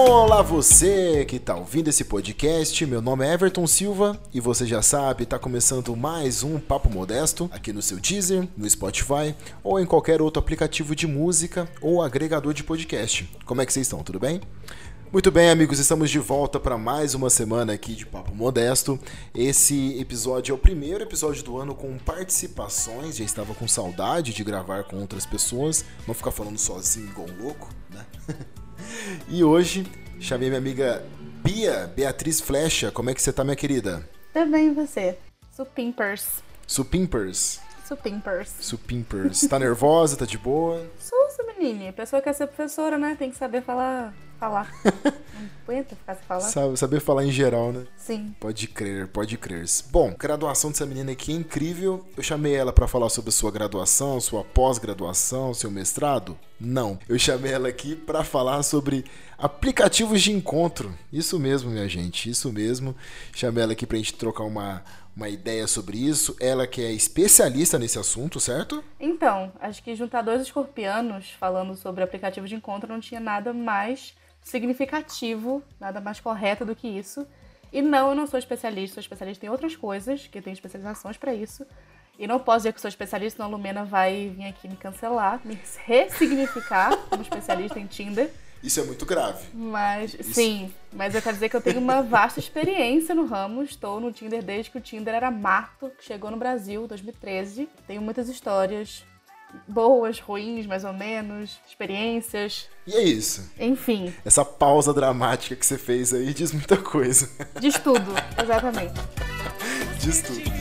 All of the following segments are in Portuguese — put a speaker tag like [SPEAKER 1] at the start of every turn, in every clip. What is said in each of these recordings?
[SPEAKER 1] Olá você que está ouvindo esse podcast, meu nome é Everton Silva e você já sabe, está começando mais um Papo Modesto aqui no seu Deezer, no Spotify ou em qualquer outro aplicativo de música ou agregador de podcast. Como é que vocês estão? Tudo bem? Muito bem, amigos, estamos de volta para mais uma semana aqui de Papo Modesto. Esse episódio é o primeiro episódio do ano com participações. Já estava com saudade de gravar com outras pessoas, não ficar falando sozinho igual um louco, né? e hoje chamei minha amiga Bia, Beatriz Flecha. Como é que você tá, minha querida?
[SPEAKER 2] Tá bem, você? Supimpers.
[SPEAKER 1] Supimpers.
[SPEAKER 2] Supimpers.
[SPEAKER 1] Supimpers. Tá nervosa? Tá de boa?
[SPEAKER 2] Menine. A pessoa quer ser professora, né? Tem que saber falar falar. Não aguenta ficar sem falar.
[SPEAKER 1] Sabe, saber falar em geral, né?
[SPEAKER 2] Sim.
[SPEAKER 1] Pode crer, pode crer. Bom, graduação dessa menina aqui é incrível. Eu chamei ela para falar sobre sua graduação, sua pós-graduação, seu mestrado? Não. Eu chamei ela aqui para falar sobre aplicativos de encontro. Isso mesmo, minha gente, isso mesmo. Chamei ela aqui pra gente trocar uma, uma ideia sobre isso. Ela que é especialista nesse assunto, certo?
[SPEAKER 2] Então, acho que juntar dois escorpianos falando sobre aplicativo de encontro não tinha nada mais significativo, nada mais correto do que isso. E não, eu não sou especialista, sou especialista em outras coisas, que tem especializações para isso. E não posso dizer que sou especialista, senão a Lumena vai vir aqui me cancelar, me ressignificar como especialista em Tinder.
[SPEAKER 1] Isso é muito grave.
[SPEAKER 2] Mas, Isso... sim, mas eu quero dizer que eu tenho uma vasta experiência no ramo. Estou no Tinder desde que o Tinder era mato, que chegou no Brasil, 2013. Tenho muitas histórias boas, ruins, mais ou menos, experiências.
[SPEAKER 1] E é isso.
[SPEAKER 2] Enfim.
[SPEAKER 1] Essa pausa dramática que você fez aí diz muita coisa.
[SPEAKER 2] Diz tudo, exatamente.
[SPEAKER 1] diz tudo,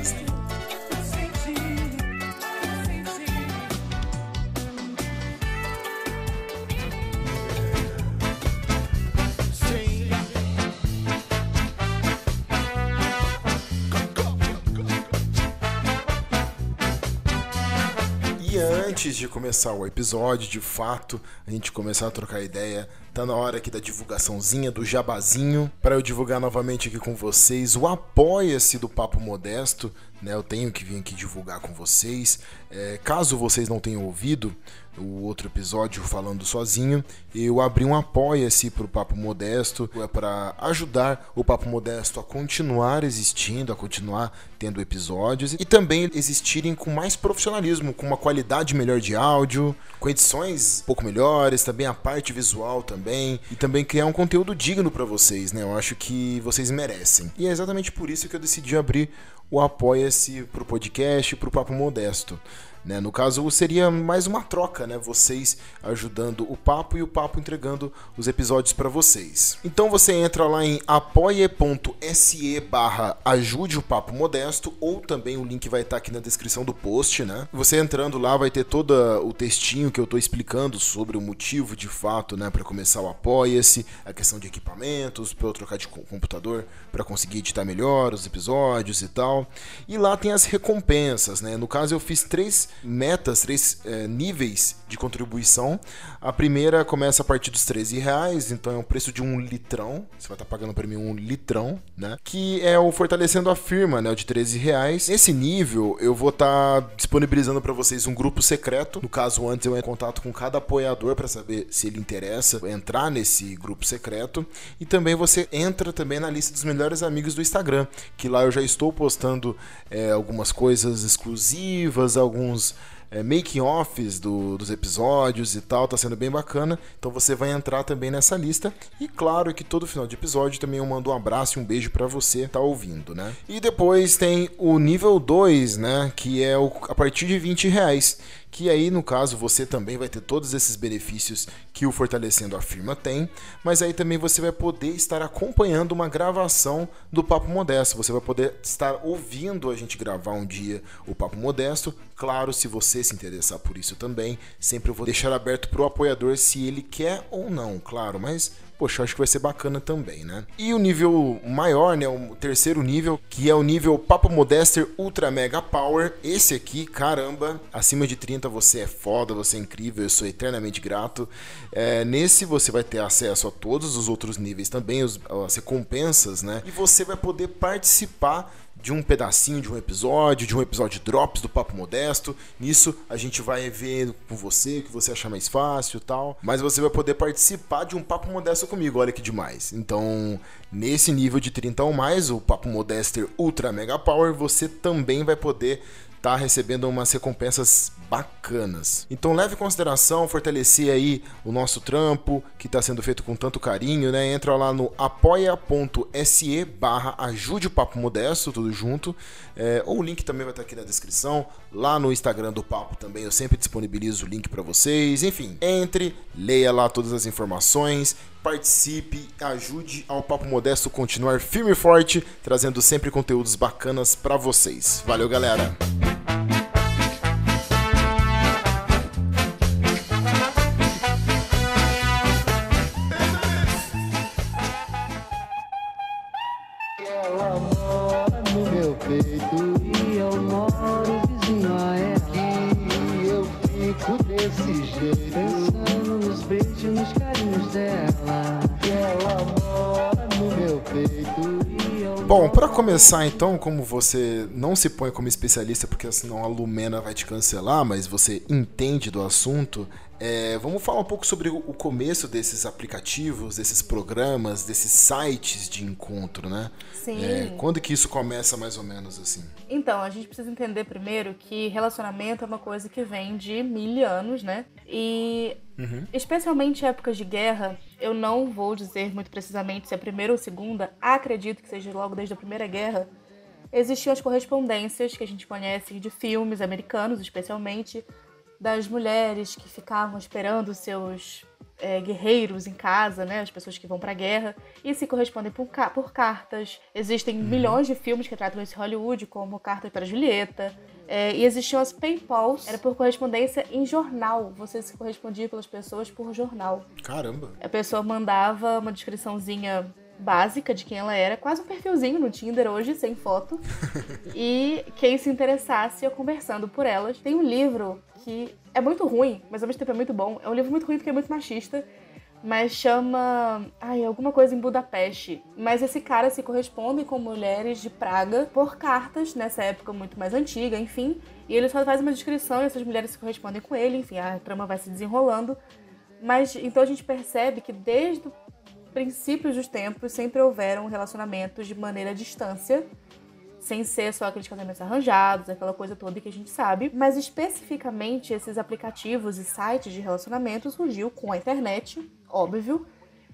[SPEAKER 1] antes de começar o episódio, de fato, a gente começar a trocar ideia, tá na hora aqui da divulgaçãozinha, do jabazinho, para eu divulgar novamente aqui com vocês o Apoia-se do Papo Modesto, né? Eu tenho que vir aqui divulgar com vocês. É, caso vocês não tenham ouvido, o outro episódio falando sozinho, eu abri um apoia-se para o Papo Modesto, é para ajudar o Papo Modesto a continuar existindo, a continuar tendo episódios e também existirem com mais profissionalismo, com uma qualidade melhor de áudio, com edições um pouco melhores, também a parte visual também, e também criar um conteúdo digno para vocês, né? Eu acho que vocês merecem. E é exatamente por isso que eu decidi abrir o apoia-se para o podcast, para o Papo Modesto. Né? No caso, seria mais uma troca, né? Vocês ajudando o papo e o papo entregando os episódios para vocês. Então você entra lá em apoia.se barra ajude o papo modesto, ou também o link vai estar aqui na descrição do post, né? Você entrando lá vai ter todo o textinho que eu estou explicando sobre o motivo de fato, né? Para começar o apoia-se, a questão de equipamentos, para eu trocar de computador para conseguir editar melhor os episódios e tal. E lá tem as recompensas, né? No caso eu fiz três metas, três é, níveis de contribuição. A primeira começa a partir dos 13 reais, então é o preço de um litrão. Você vai estar pagando para mim um litrão, né? Que é o fortalecendo a firma, né? O de 13 reais. Nesse nível, eu vou estar disponibilizando para vocês um grupo secreto. No caso, antes eu entro em contato com cada apoiador para saber se ele interessa entrar nesse grupo secreto. E também você entra também na lista dos melhores amigos do Instagram, que lá eu já estou postando é, algumas coisas exclusivas, alguns é, making-offs do, dos episódios e tal, tá sendo bem bacana. Então você vai entrar também nessa lista. E claro que todo final de episódio também eu mando um abraço e um beijo para você tá ouvindo, né? E depois tem o nível 2, né? Que é o, a partir de 20 reais que aí no caso você também vai ter todos esses benefícios que o Fortalecendo a Firma tem, mas aí também você vai poder estar acompanhando uma gravação do Papo Modesto, você vai poder estar ouvindo a gente gravar um dia o Papo Modesto, claro, se você se interessar por isso também, sempre eu vou deixar aberto para o apoiador se ele quer ou não, claro, mas poxa, acho que vai ser bacana também, né? E o nível maior, né, o terceiro nível, que é o nível Papo Modester Ultra Mega Power. Esse aqui, caramba, acima de 30 você é foda, você é incrível, eu sou eternamente grato. É, nesse você vai ter acesso a todos os outros níveis também, os, as recompensas, né? E você vai poder participar de um pedacinho de um episódio, de um episódio drops do Papo Modesto. Nisso a gente vai ver com você o que você achar mais fácil tal. Mas você vai poder participar de um Papo Modesto comigo, olha que demais. Então, nesse nível de 30 ou mais, o Papo Modester Ultra Mega Power, você também vai poder tá recebendo umas recompensas bacanas. Então leve em consideração fortalecer aí o nosso trampo que está sendo feito com tanto carinho, né? Entra lá no apoia.se barra ajude o Papo Modesto, tudo junto. É, ou o link também vai estar tá aqui na descrição. Lá no Instagram do Papo também eu sempre disponibilizo o link para vocês. Enfim, entre, leia lá todas as informações participe, ajude ao Papo Modesto continuar firme e forte, trazendo sempre conteúdos bacanas para vocês. Valeu, galera! Bom, para começar então, como você não se põe como especialista, porque senão a Lumena vai te cancelar, mas você entende do assunto, é, vamos falar um pouco sobre o começo desses aplicativos, desses programas, desses sites de encontro, né?
[SPEAKER 2] Sim.
[SPEAKER 1] É, quando que isso começa mais ou menos assim?
[SPEAKER 2] Então, a gente precisa entender primeiro que relacionamento é uma coisa que vem de mil anos, né? E uhum. especialmente em épocas de guerra, eu não vou dizer muito precisamente se é a primeira ou segunda, acredito que seja logo desde a Primeira Guerra, existiam as correspondências que a gente conhece de filmes americanos, especialmente, das mulheres que ficavam esperando seus é, guerreiros em casa, né, as pessoas que vão para a guerra, e se correspondem por, por cartas. Existem uhum. milhões de filmes que tratam esse Hollywood, como Cartas para Julieta. É, e existiam as PayPals, era por correspondência em jornal. Você se correspondia pelas pessoas por jornal.
[SPEAKER 1] Caramba!
[SPEAKER 2] A pessoa mandava uma descriçãozinha básica de quem ela era, quase um perfilzinho no Tinder hoje, sem foto. e quem se interessasse ia conversando por elas. Tem um livro que é muito ruim, mas ao mesmo tempo é muito bom. É um livro muito ruim porque é muito machista, mas chama. Ai, alguma coisa em Budapeste. Mas esse cara se corresponde com mulheres de Praga por cartas, nessa época muito mais antiga, enfim. E ele só faz uma descrição e essas mulheres se correspondem com ele, enfim, a trama vai se desenrolando. Mas então a gente percebe que desde o princípio dos tempos sempre houveram relacionamentos de maneira à distância sem ser só aqueles casamentos arranjados, aquela coisa toda que a gente sabe, mas especificamente esses aplicativos e sites de relacionamento surgiu com a internet, óbvio.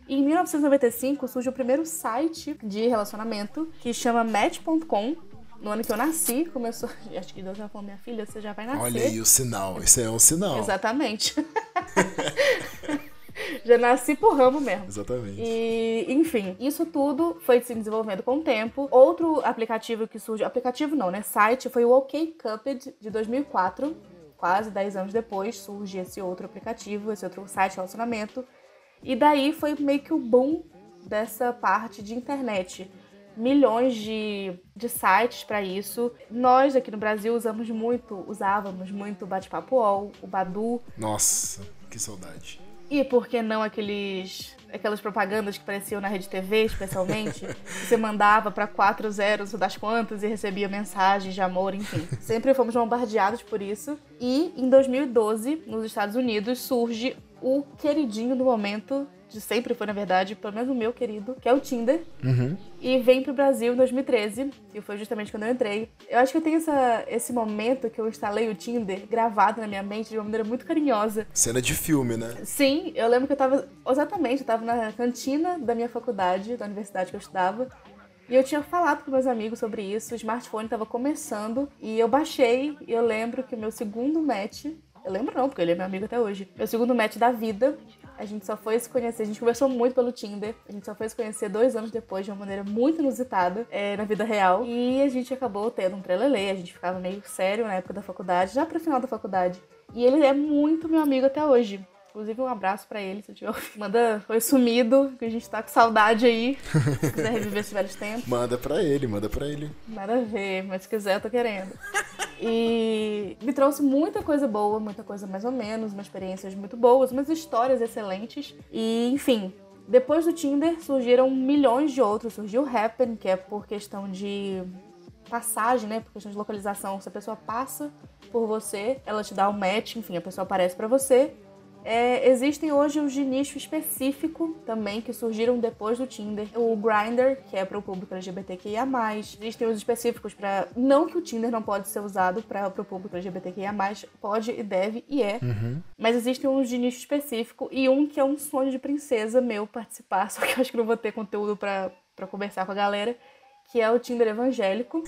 [SPEAKER 2] Em 1995 surge o primeiro site de relacionamento que chama Match.com, no ano que eu nasci, começou. Acho que Deus já falou, minha filha, você já vai nascer.
[SPEAKER 1] Olha aí o sinal, isso é um sinal.
[SPEAKER 2] Exatamente. Já nasci por ramo mesmo.
[SPEAKER 1] Exatamente.
[SPEAKER 2] E, enfim, isso tudo foi se desenvolvendo com o tempo. Outro aplicativo que surge, aplicativo não, né? Site foi o OK Cupid de 2004. Quase 10 anos depois surge esse outro aplicativo, esse outro site de relacionamento. E daí foi meio que o boom dessa parte de internet. Milhões de, de sites para isso. Nós aqui no Brasil usamos muito, usávamos muito o Bate-Papo UOL, o Badu.
[SPEAKER 1] Nossa, que saudade.
[SPEAKER 2] E por que não aqueles aquelas propagandas que apareciam na rede TV, especialmente, você mandava para quatro zeros das quantas e recebia mensagens de amor, enfim. Sempre fomos bombardeados por isso. E em 2012, nos Estados Unidos, surge o queridinho do momento de sempre foi, na verdade, pelo menos o meu querido, que é o Tinder.
[SPEAKER 1] Uhum.
[SPEAKER 2] E vem pro Brasil em 2013, que foi justamente quando eu entrei. Eu acho que eu tenho essa, esse momento que eu instalei o Tinder gravado na minha mente de uma maneira muito carinhosa.
[SPEAKER 1] Cena de filme, né?
[SPEAKER 2] Sim, eu lembro que eu tava. Exatamente, eu tava na cantina da minha faculdade, da universidade que eu estudava. E eu tinha falado com meus amigos sobre isso, o smartphone estava começando e eu baixei e eu lembro que o meu segundo match, eu lembro não, porque ele é meu amigo até hoje, meu segundo match da vida a gente só foi se conhecer, a gente conversou muito pelo Tinder. A gente só foi se conhecer dois anos depois, de uma maneira muito inusitada é, na vida real. E a gente acabou tendo um trelelê, a gente ficava meio sério na época da faculdade, já pro final da faculdade. E ele é muito meu amigo até hoje. Inclusive, um abraço para ele, se tiver Manda, foi sumido, que a gente tá com saudade aí. Se quiser reviver esses velhos tempos.
[SPEAKER 1] Manda pra ele, manda pra ele.
[SPEAKER 2] Nada a ver, mas se quiser, eu tô querendo. E me trouxe muita coisa boa, muita coisa mais ou menos, umas experiências muito boas, umas histórias excelentes. E, enfim, depois do Tinder surgiram milhões de outros. Surgiu o Happen, que é por questão de passagem, né? Por questão de localização, se a pessoa passa por você, ela te dá um match, enfim, a pessoa aparece para você. É, existem hoje os de nicho específico também que surgiram depois do Tinder. O Grindr, que é para o público LGBTQIA+. Existem os específicos para... Não que o Tinder não pode ser usado para o público LGBTQIA+, pode e deve e é.
[SPEAKER 1] Uhum.
[SPEAKER 2] Mas existem uns de nicho específico e um que é um sonho de princesa meu participar, só que eu acho que não vou ter conteúdo para conversar com a galera, que é o Tinder evangélico.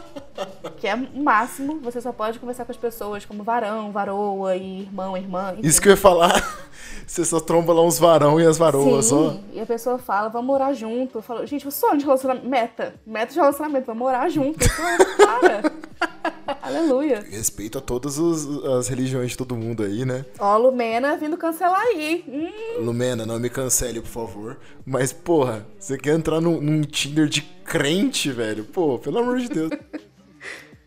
[SPEAKER 2] que é o máximo, você só pode conversar com as pessoas como varão, varoa e irmão, irmã. Enfim.
[SPEAKER 1] Isso que eu ia falar. Você só tromba lá uns varão e as varoas,
[SPEAKER 2] Sim,
[SPEAKER 1] ó.
[SPEAKER 2] e a pessoa fala, vamos morar junto. Eu falo, gente, o sonho de relacionamento, meta, meta de relacionamento, vamos morar junto. Eu falo, Para. Aleluia.
[SPEAKER 1] Respeito a todas os- as religiões de todo mundo aí, né?
[SPEAKER 2] Ó, Lumena vindo cancelar aí. Hum,
[SPEAKER 1] Lumena, não me cancele, por favor. Mas, porra, você quer entrar num, num Tinder de crente, velho? Pô, pelo amor de Deus.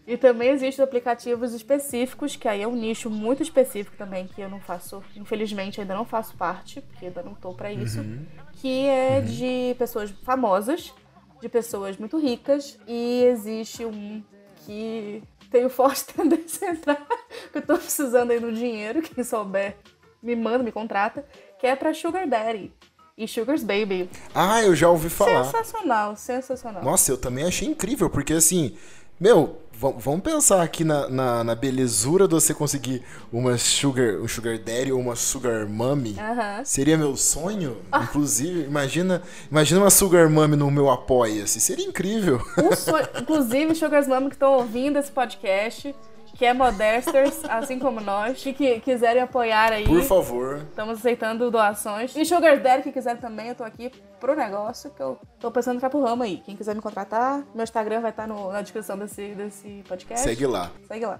[SPEAKER 2] E também existem aplicativos específicos, que aí é um nicho muito específico também, que eu não faço, infelizmente ainda não faço parte, porque ainda não tô pra isso, que é de pessoas famosas, de pessoas muito ricas, e existe um que tenho forte tendência a entrar, que eu tô precisando aí no dinheiro, quem souber me manda, me contrata, que é pra Sugar Daddy e Sugar's Baby.
[SPEAKER 1] Ah, eu já ouvi falar.
[SPEAKER 2] Sensacional, sensacional.
[SPEAKER 1] Nossa, eu também achei incrível, porque assim, meu, vamos pensar aqui na, na, na belezura de você conseguir uma sugar, um sugar daddy ou uma sugar mommy.
[SPEAKER 2] Aham.
[SPEAKER 1] Seria meu sonho, inclusive. Imagina, imagina uma sugar mommy no meu apoia-se. Seria incrível.
[SPEAKER 2] Um sonho- Inclusive, Sugar's Mama que estão ouvindo esse podcast, que é Modesters, assim como nós, que, que quiserem apoiar aí.
[SPEAKER 1] Por favor.
[SPEAKER 2] Estamos aceitando doações. E Sugar Daddy, que quiser também, eu tô aqui pro negócio, que eu tô pensando em entrar pro ramo aí. Quem quiser me contratar, meu Instagram vai estar no- na descrição desse, desse podcast.
[SPEAKER 1] Segue lá.
[SPEAKER 2] Segue lá.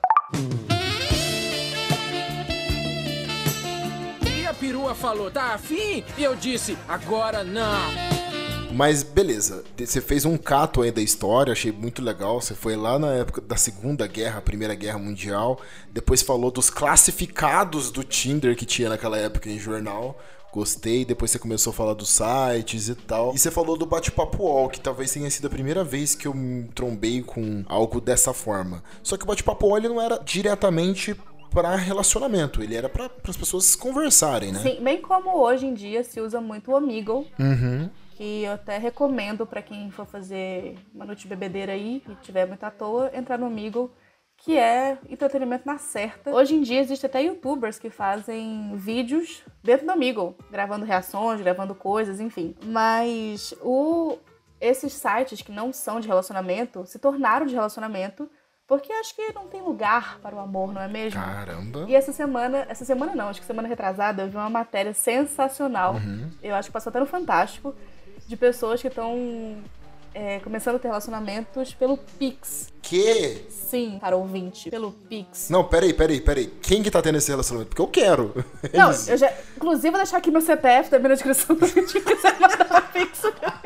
[SPEAKER 3] E a perua falou, tá afim? E eu disse, agora não.
[SPEAKER 1] Mas beleza, você fez um cato aí da história, achei muito legal. Você foi lá na época da Segunda Guerra, Primeira Guerra Mundial, depois falou dos classificados do Tinder que tinha naquela época em jornal. Gostei, depois você começou a falar dos sites e tal. E você falou do bate-papo UOL, que talvez tenha sido a primeira vez que eu me trombei com algo dessa forma. Só que o bate-papo UOL não era diretamente para relacionamento, ele era para as pessoas conversarem, né?
[SPEAKER 2] Sim, bem como hoje em dia se usa muito o Omegle,
[SPEAKER 1] Uhum.
[SPEAKER 2] Que eu até recomendo pra quem for fazer uma noite de bebedeira aí e tiver muito à toa, entrar no Omegle, que é entretenimento na certa. Hoje em dia existe até youtubers que fazem vídeos dentro do Omegle, gravando reações, gravando coisas, enfim. Mas o esses sites que não são de relacionamento se tornaram de relacionamento porque acho que não tem lugar para o amor, não é mesmo?
[SPEAKER 1] Caramba.
[SPEAKER 2] E essa semana, essa semana não, acho que semana retrasada, eu vi uma matéria sensacional. Eu acho que passou até no Fantástico, de pessoas que estão é, começando a ter relacionamentos pelo Pix.
[SPEAKER 1] Que?
[SPEAKER 2] Sim, cara ouvinte, pelo Pix.
[SPEAKER 1] Não, peraí, peraí, peraí. Quem que tá tendo esse relacionamento? Porque eu quero. É
[SPEAKER 2] Não,
[SPEAKER 1] isso.
[SPEAKER 2] eu já. Inclusive, vou deixar aqui meu CPF também na descrição pra quem quiser mandar um Pix pra.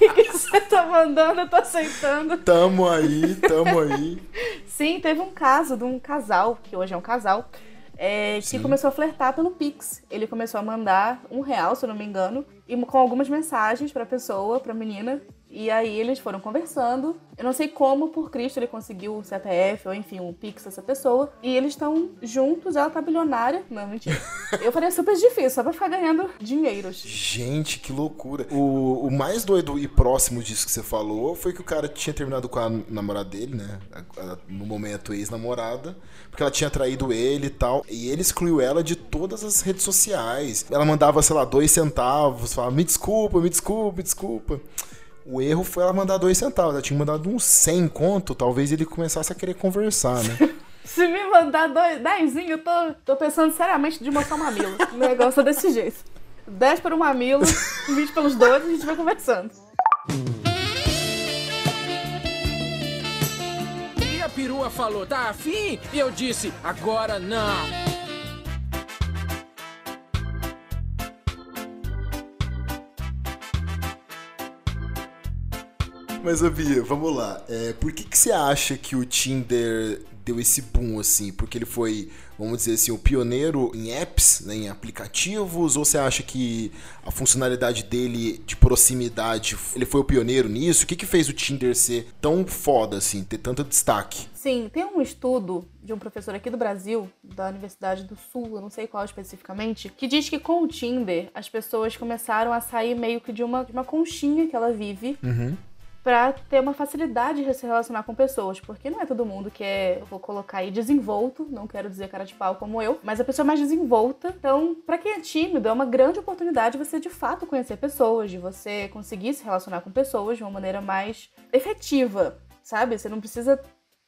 [SPEAKER 2] E que você tá mandando, eu tô aceitando.
[SPEAKER 1] Tamo aí, tamo aí.
[SPEAKER 2] Sim, teve um caso de um casal, que hoje é um casal, é, que começou a flertar pelo Pix. Ele começou a mandar um real, se eu não me engano, e com algumas mensagens pra pessoa, pra menina. E aí eles foram conversando. Eu não sei como, por Cristo, ele conseguiu o CPF, ou enfim, um Pix dessa pessoa. E eles estão juntos, ela tá bilionária. Não, mentira. Eu faria super difícil, só pra ficar ganhando dinheiros.
[SPEAKER 1] Gente, que loucura. O, o mais doido e próximo disso que você falou foi que o cara tinha terminado com a namorada dele, né? A- a- No momento, ex-namorada. Porque ela tinha traído ele e tal. E ele excluiu ela de todas as redes sociais. Ela mandava, sei lá, dois centavos. Falava, me desculpa, me desculpa, me desculpa. O erro foi ela mandar dois centavos. Ela tinha mandado uns 100 conto. Talvez ele começasse a querer conversar, né?
[SPEAKER 2] Se me mandar dois, dezinho, eu tô, tô pensando seriamente de mostrar um mamilo. O negócio é desse jeito. 10 para o mamilo, 20 pelos dois e a gente vai conversando.
[SPEAKER 3] E a perua falou, tá afim? E eu disse, agora não.
[SPEAKER 1] Mas, Bia, vamos lá. É, por que, que você acha que o Tinder deu esse boom assim? Porque ele foi vamos dizer assim, o pioneiro em apps, né, em aplicativos? Ou você acha que a funcionalidade dele de proximidade, ele foi o pioneiro nisso? O que, que fez o Tinder ser tão foda, assim, ter tanto destaque?
[SPEAKER 2] Sim, tem um estudo de um professor aqui do Brasil, da Universidade do Sul, eu não sei qual especificamente, que diz que com o Tinder as pessoas começaram a sair meio que de uma, de uma conchinha que ela vive.
[SPEAKER 1] Uhum
[SPEAKER 2] para ter uma facilidade de se relacionar com pessoas, porque não é todo mundo que é, vou colocar aí desenvolto, não quero dizer cara de pau como eu, mas a pessoa mais desenvolta. Então, para quem é tímido, é uma grande oportunidade você de fato conhecer pessoas, de você conseguir se relacionar com pessoas de uma maneira mais efetiva, sabe? Você não precisa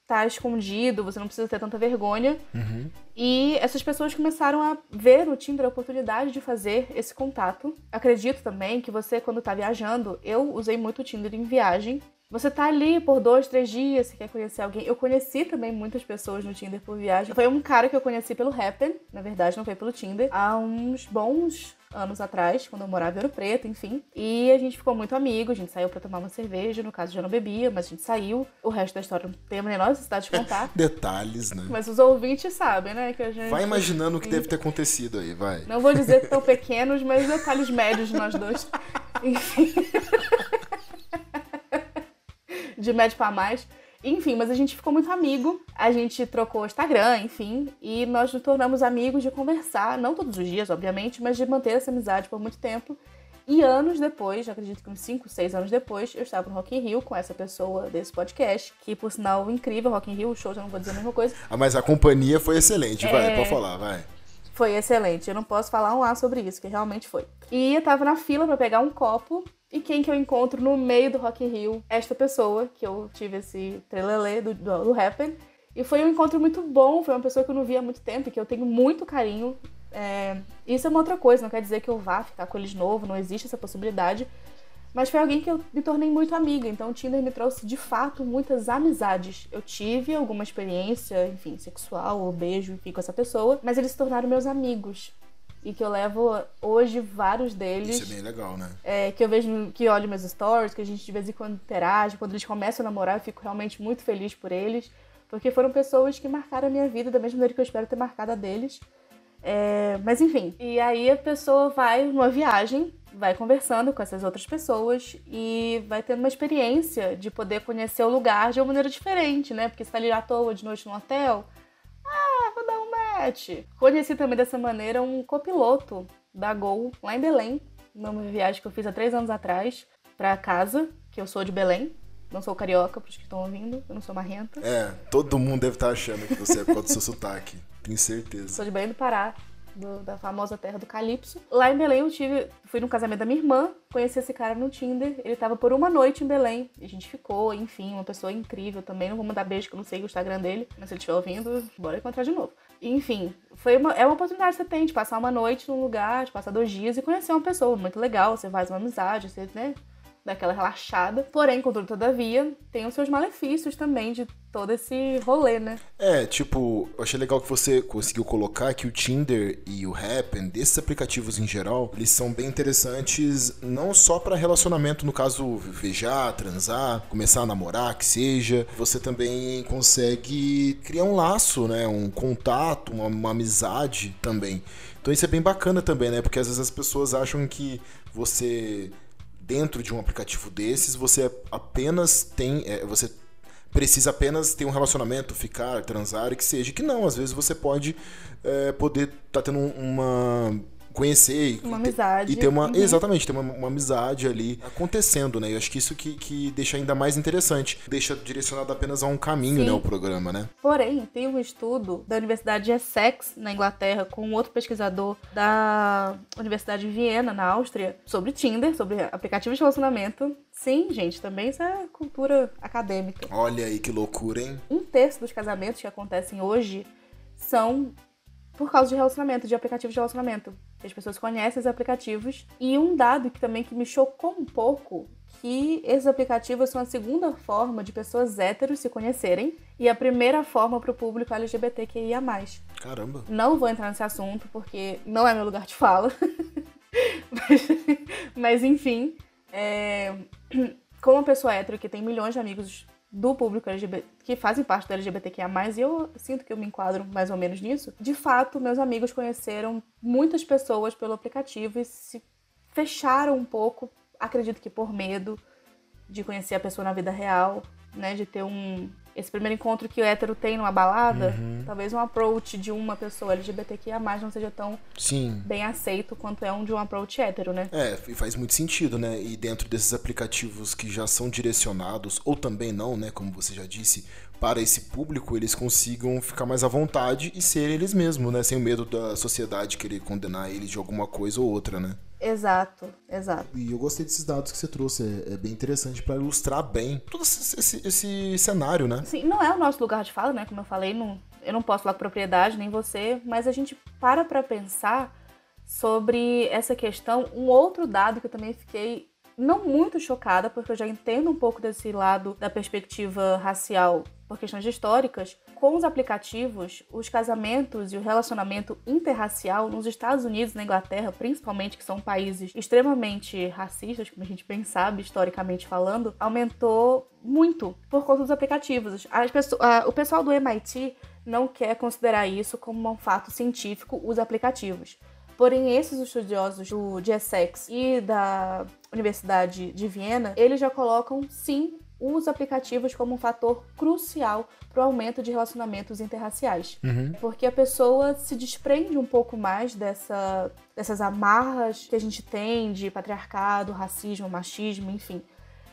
[SPEAKER 2] tá escondido, você não precisa ter tanta vergonha.
[SPEAKER 1] Uhum.
[SPEAKER 2] E essas pessoas começaram a ver no Tinder a oportunidade de fazer esse contato. Acredito também que você, quando tá viajando, eu usei muito o Tinder em viagem. Você tá ali por dois, três dias, você quer conhecer alguém. Eu conheci também muitas pessoas no Tinder por viagem. Foi um cara que eu conheci pelo Happen, na verdade, não foi pelo Tinder, há uns bons anos atrás, quando eu morava em Ouro Preto, enfim. E a gente ficou muito amigo, a gente saiu para tomar uma cerveja, no caso já não bebia, mas a gente saiu. O resto da história não tem a menor necessidade de contar.
[SPEAKER 1] Detalhes, né?
[SPEAKER 2] Mas os ouvintes sabem, né? Que a gente...
[SPEAKER 1] Vai imaginando o que deve ter acontecido aí, vai.
[SPEAKER 2] Não vou dizer tão pequenos, mas detalhes médios de nós dois. Enfim. de médio para mais. Enfim, mas a gente ficou muito amigo. A gente trocou Instagram, enfim, e nós nos tornamos amigos de conversar, não todos os dias, obviamente, mas de manter essa amizade por muito tempo. E anos depois, acredito que uns 5, 6 anos depois, eu estava no Rock in Rio com essa pessoa desse podcast, que por sinal incrível, Rock in Rio, o show já não vou dizer a mesma coisa.
[SPEAKER 1] Ah, mas a companhia foi excelente, é... vai, pode falar, vai.
[SPEAKER 2] Foi excelente, eu não posso falar um A sobre isso, que realmente foi. E eu tava na fila para pegar um copo e quem que eu encontro no meio do Rock in Rio? Esta pessoa, que eu tive esse trelelê do, do, do Happen. E foi um encontro muito bom, foi uma pessoa que eu não via há muito tempo e que eu tenho muito carinho. É... Isso é uma outra coisa, não quer dizer que eu vá ficar com eles novo, não existe essa possibilidade. Mas foi alguém que eu me tornei muito amiga, então o Tinder me trouxe de fato muitas amizades. Eu tive alguma experiência, enfim, sexual ou beijo, enfim, com essa pessoa, mas eles se tornaram meus amigos e que eu levo hoje vários deles.
[SPEAKER 1] Isso é bem legal, né?
[SPEAKER 2] É, que eu vejo, que olho meus stories, que a gente de vez em quando interage. Quando eles começam a namorar, eu fico realmente muito feliz por eles, porque foram pessoas que marcaram a minha vida da mesma maneira que eu espero ter marcado a deles. É, mas enfim, e aí a pessoa vai numa viagem, vai conversando com essas outras pessoas e vai tendo uma experiência de poder conhecer o lugar de uma maneira diferente, né? Porque você tá ali à toa de noite no hotel, vou dar um match. Conheci também dessa maneira um copiloto da Gol lá em Belém, numa viagem que eu fiz há três anos atrás para casa, que eu sou de Belém. Não sou carioca, para os que estão ouvindo, eu não sou marrenta.
[SPEAKER 1] É, todo mundo deve estar tá achando que você é por causa do seu sotaque. Tenho certeza.
[SPEAKER 2] Sou de Belém do Pará do, da famosa terra do Calypso. Lá em Belém eu tive, fui no casamento da minha irmã, conheci esse cara no Tinder. Ele tava por uma noite em Belém. A gente ficou, enfim, uma pessoa incrível também. Não vou mandar beijo, que eu não sei o Instagram dele, mas se ele estiver ouvindo, bora encontrar de novo. Enfim, foi uma, é uma oportunidade que você tem de passar uma noite num lugar, de passar dois dias e conhecer uma pessoa muito legal. Você faz uma amizade, você, né? Daquela relaxada. Porém, contudo, todavia, tem os seus malefícios também de todo esse rolê, né?
[SPEAKER 1] É, tipo, eu achei legal que você conseguiu colocar que o Tinder e o Happen, desses aplicativos em geral, eles são bem interessantes não só para relacionamento, no caso, beijar, transar, começar a namorar, que seja. Você também consegue criar um laço, né? Um contato, uma, uma amizade também. Então isso é bem bacana também, né? Porque às vezes as pessoas acham que você dentro de um aplicativo desses, você apenas tem. É, você precisa apenas ter um relacionamento, ficar, transar e que seja. Que não, às vezes você pode é, poder estar tá tendo uma conhecer
[SPEAKER 2] uma amizade
[SPEAKER 1] e ter uma uhum. exatamente ter uma, uma, amizade ali acontecendo né eu acho que isso que, que deixa ainda mais interessante deixa direcionado apenas a um caminho Sim. né o programa né
[SPEAKER 2] porém tem um estudo da Universidade de Essex na Inglaterra com outro pesquisador da Universidade de Viena na Áustria sobre Tinder sobre aplicativos de relacionamento Sim, gente, também isso é cultura acadêmica.
[SPEAKER 1] Olha aí que loucura, hein?
[SPEAKER 2] Um terço dos casamentos que acontecem hoje são por causa de relacionamento, de aplicativos de relacionamento. As pessoas conhecem os aplicativos. E um dado que também que me chocou um pouco, que esses aplicativos são a segunda forma de pessoas héteros se conhecerem e a primeira forma para o público LGBTQIA+.
[SPEAKER 1] Caramba!
[SPEAKER 2] Não vou entrar nesse assunto porque não é meu lugar de fala. mas, mas, enfim, é... como uma pessoa hétero que tem milhões de amigos do público LGBT, que fazem parte do LGBTQIA+, e eu sinto que eu me enquadro mais ou menos nisso, de fato, meus amigos conheceram muitas pessoas pelo aplicativo e se fecharam um pouco, acredito que por medo de conhecer a pessoa na vida real, né, de ter um esse primeiro encontro que o hétero tem numa balada, uhum. talvez um approach de uma pessoa LGBTQIA não seja tão
[SPEAKER 1] Sim.
[SPEAKER 2] bem aceito quanto é um de um approach hétero, né?
[SPEAKER 1] É, e faz muito sentido, né? E dentro desses aplicativos que já são direcionados, ou também não, né? Como você já disse, para esse público, eles consigam ficar mais à vontade e ser eles mesmos, né? Sem o medo da sociedade querer condenar eles de alguma coisa ou outra, né?
[SPEAKER 2] Exato, exato.
[SPEAKER 1] E eu gostei desses dados que você trouxe, é, é bem interessante para ilustrar bem todo esse, esse, esse, cenário, né?
[SPEAKER 2] Sim, não é o nosso lugar de fala, né? Como eu falei, não, eu não posso falar com propriedade, nem você, mas a gente para para pensar sobre essa questão. Um outro dado que eu também fiquei não muito chocada, porque eu já entendo um pouco desse lado da perspectiva racial por questões históricas. Com os aplicativos, os casamentos e o relacionamento interracial nos Estados Unidos e na Inglaterra, principalmente, que são países extremamente racistas, como a gente bem sabe, historicamente falando, aumentou muito por conta dos aplicativos. Pessoas, o pessoal do MIT não quer considerar isso como um fato científico, os aplicativos. Porém, esses estudiosos do GSX e da Universidade de Viena, eles já colocam sim os aplicativos como um fator crucial para o aumento de relacionamentos interraciais.
[SPEAKER 1] Uhum.
[SPEAKER 2] Porque a pessoa se desprende um pouco mais dessa, dessas amarras que a gente tem de patriarcado, racismo, machismo, enfim.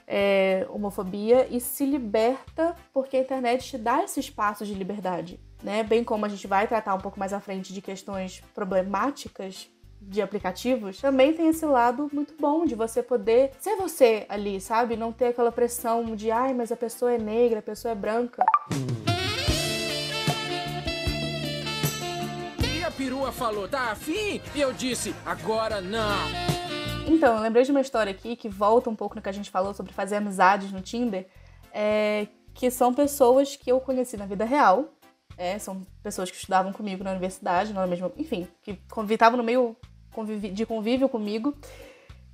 [SPEAKER 2] É, homofobia e se liberta porque a internet te dá esse espaço de liberdade né? Bem como a gente vai tratar um pouco mais à frente de questões problemáticas de aplicativos, também tem esse lado muito bom de você poder ser você ali, sabe? Não ter aquela pressão de, ai, mas a pessoa é negra, a pessoa é branca.
[SPEAKER 3] E a perua falou, tá afim? E eu disse, agora não.
[SPEAKER 2] Então, eu lembrei de uma história aqui que volta um pouco no que a gente falou sobre fazer amizades no Tinder, é, que são pessoas que eu conheci na vida real, é, são pessoas que estudavam comigo na universidade, na mesma, enfim, que estavam no meio de convívio comigo.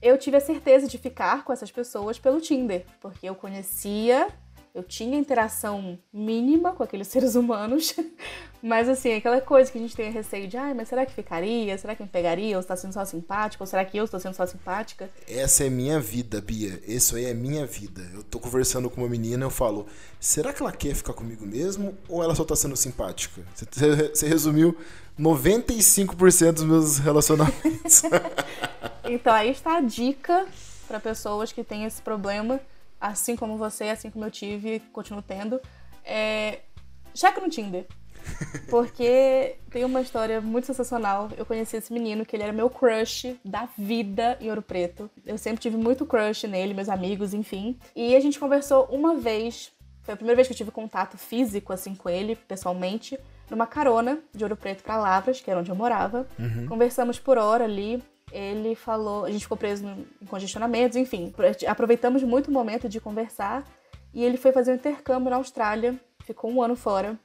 [SPEAKER 2] Eu tive a certeza de ficar com essas pessoas pelo Tinder, porque eu conhecia eu tinha interação mínima com aqueles seres humanos, mas assim, aquela coisa que a gente tem receio de, ai, mas será que ficaria? Será que me pegaria? Ou está sendo só simpática? Ou será que eu estou sendo só simpática?
[SPEAKER 1] Essa é minha vida, Bia. Isso aí é minha vida. Eu tô conversando com uma menina, eu falo, será que ela quer ficar comigo mesmo? Ou ela só tá sendo simpática? Você resumiu 95% dos meus relacionamentos.
[SPEAKER 2] então aí está a dica para pessoas que têm esse problema assim como você, assim como eu tive, continuo tendo, é... checa no Tinder. Porque tem uma história muito sensacional. Eu conheci esse menino, que ele era meu crush da vida em Ouro Preto. Eu sempre tive muito crush nele, meus amigos, enfim. E a gente conversou uma vez. Foi a primeira vez que eu tive contato físico, assim, com ele, pessoalmente, numa carona de Ouro Preto para Lavras, que era onde eu morava.
[SPEAKER 1] Uhum.
[SPEAKER 2] Conversamos por hora ali ele falou, a gente ficou preso em congestionamentos, enfim, aproveitamos muito o momento de conversar e ele foi fazer um intercâmbio na Austrália, ficou um ano fora.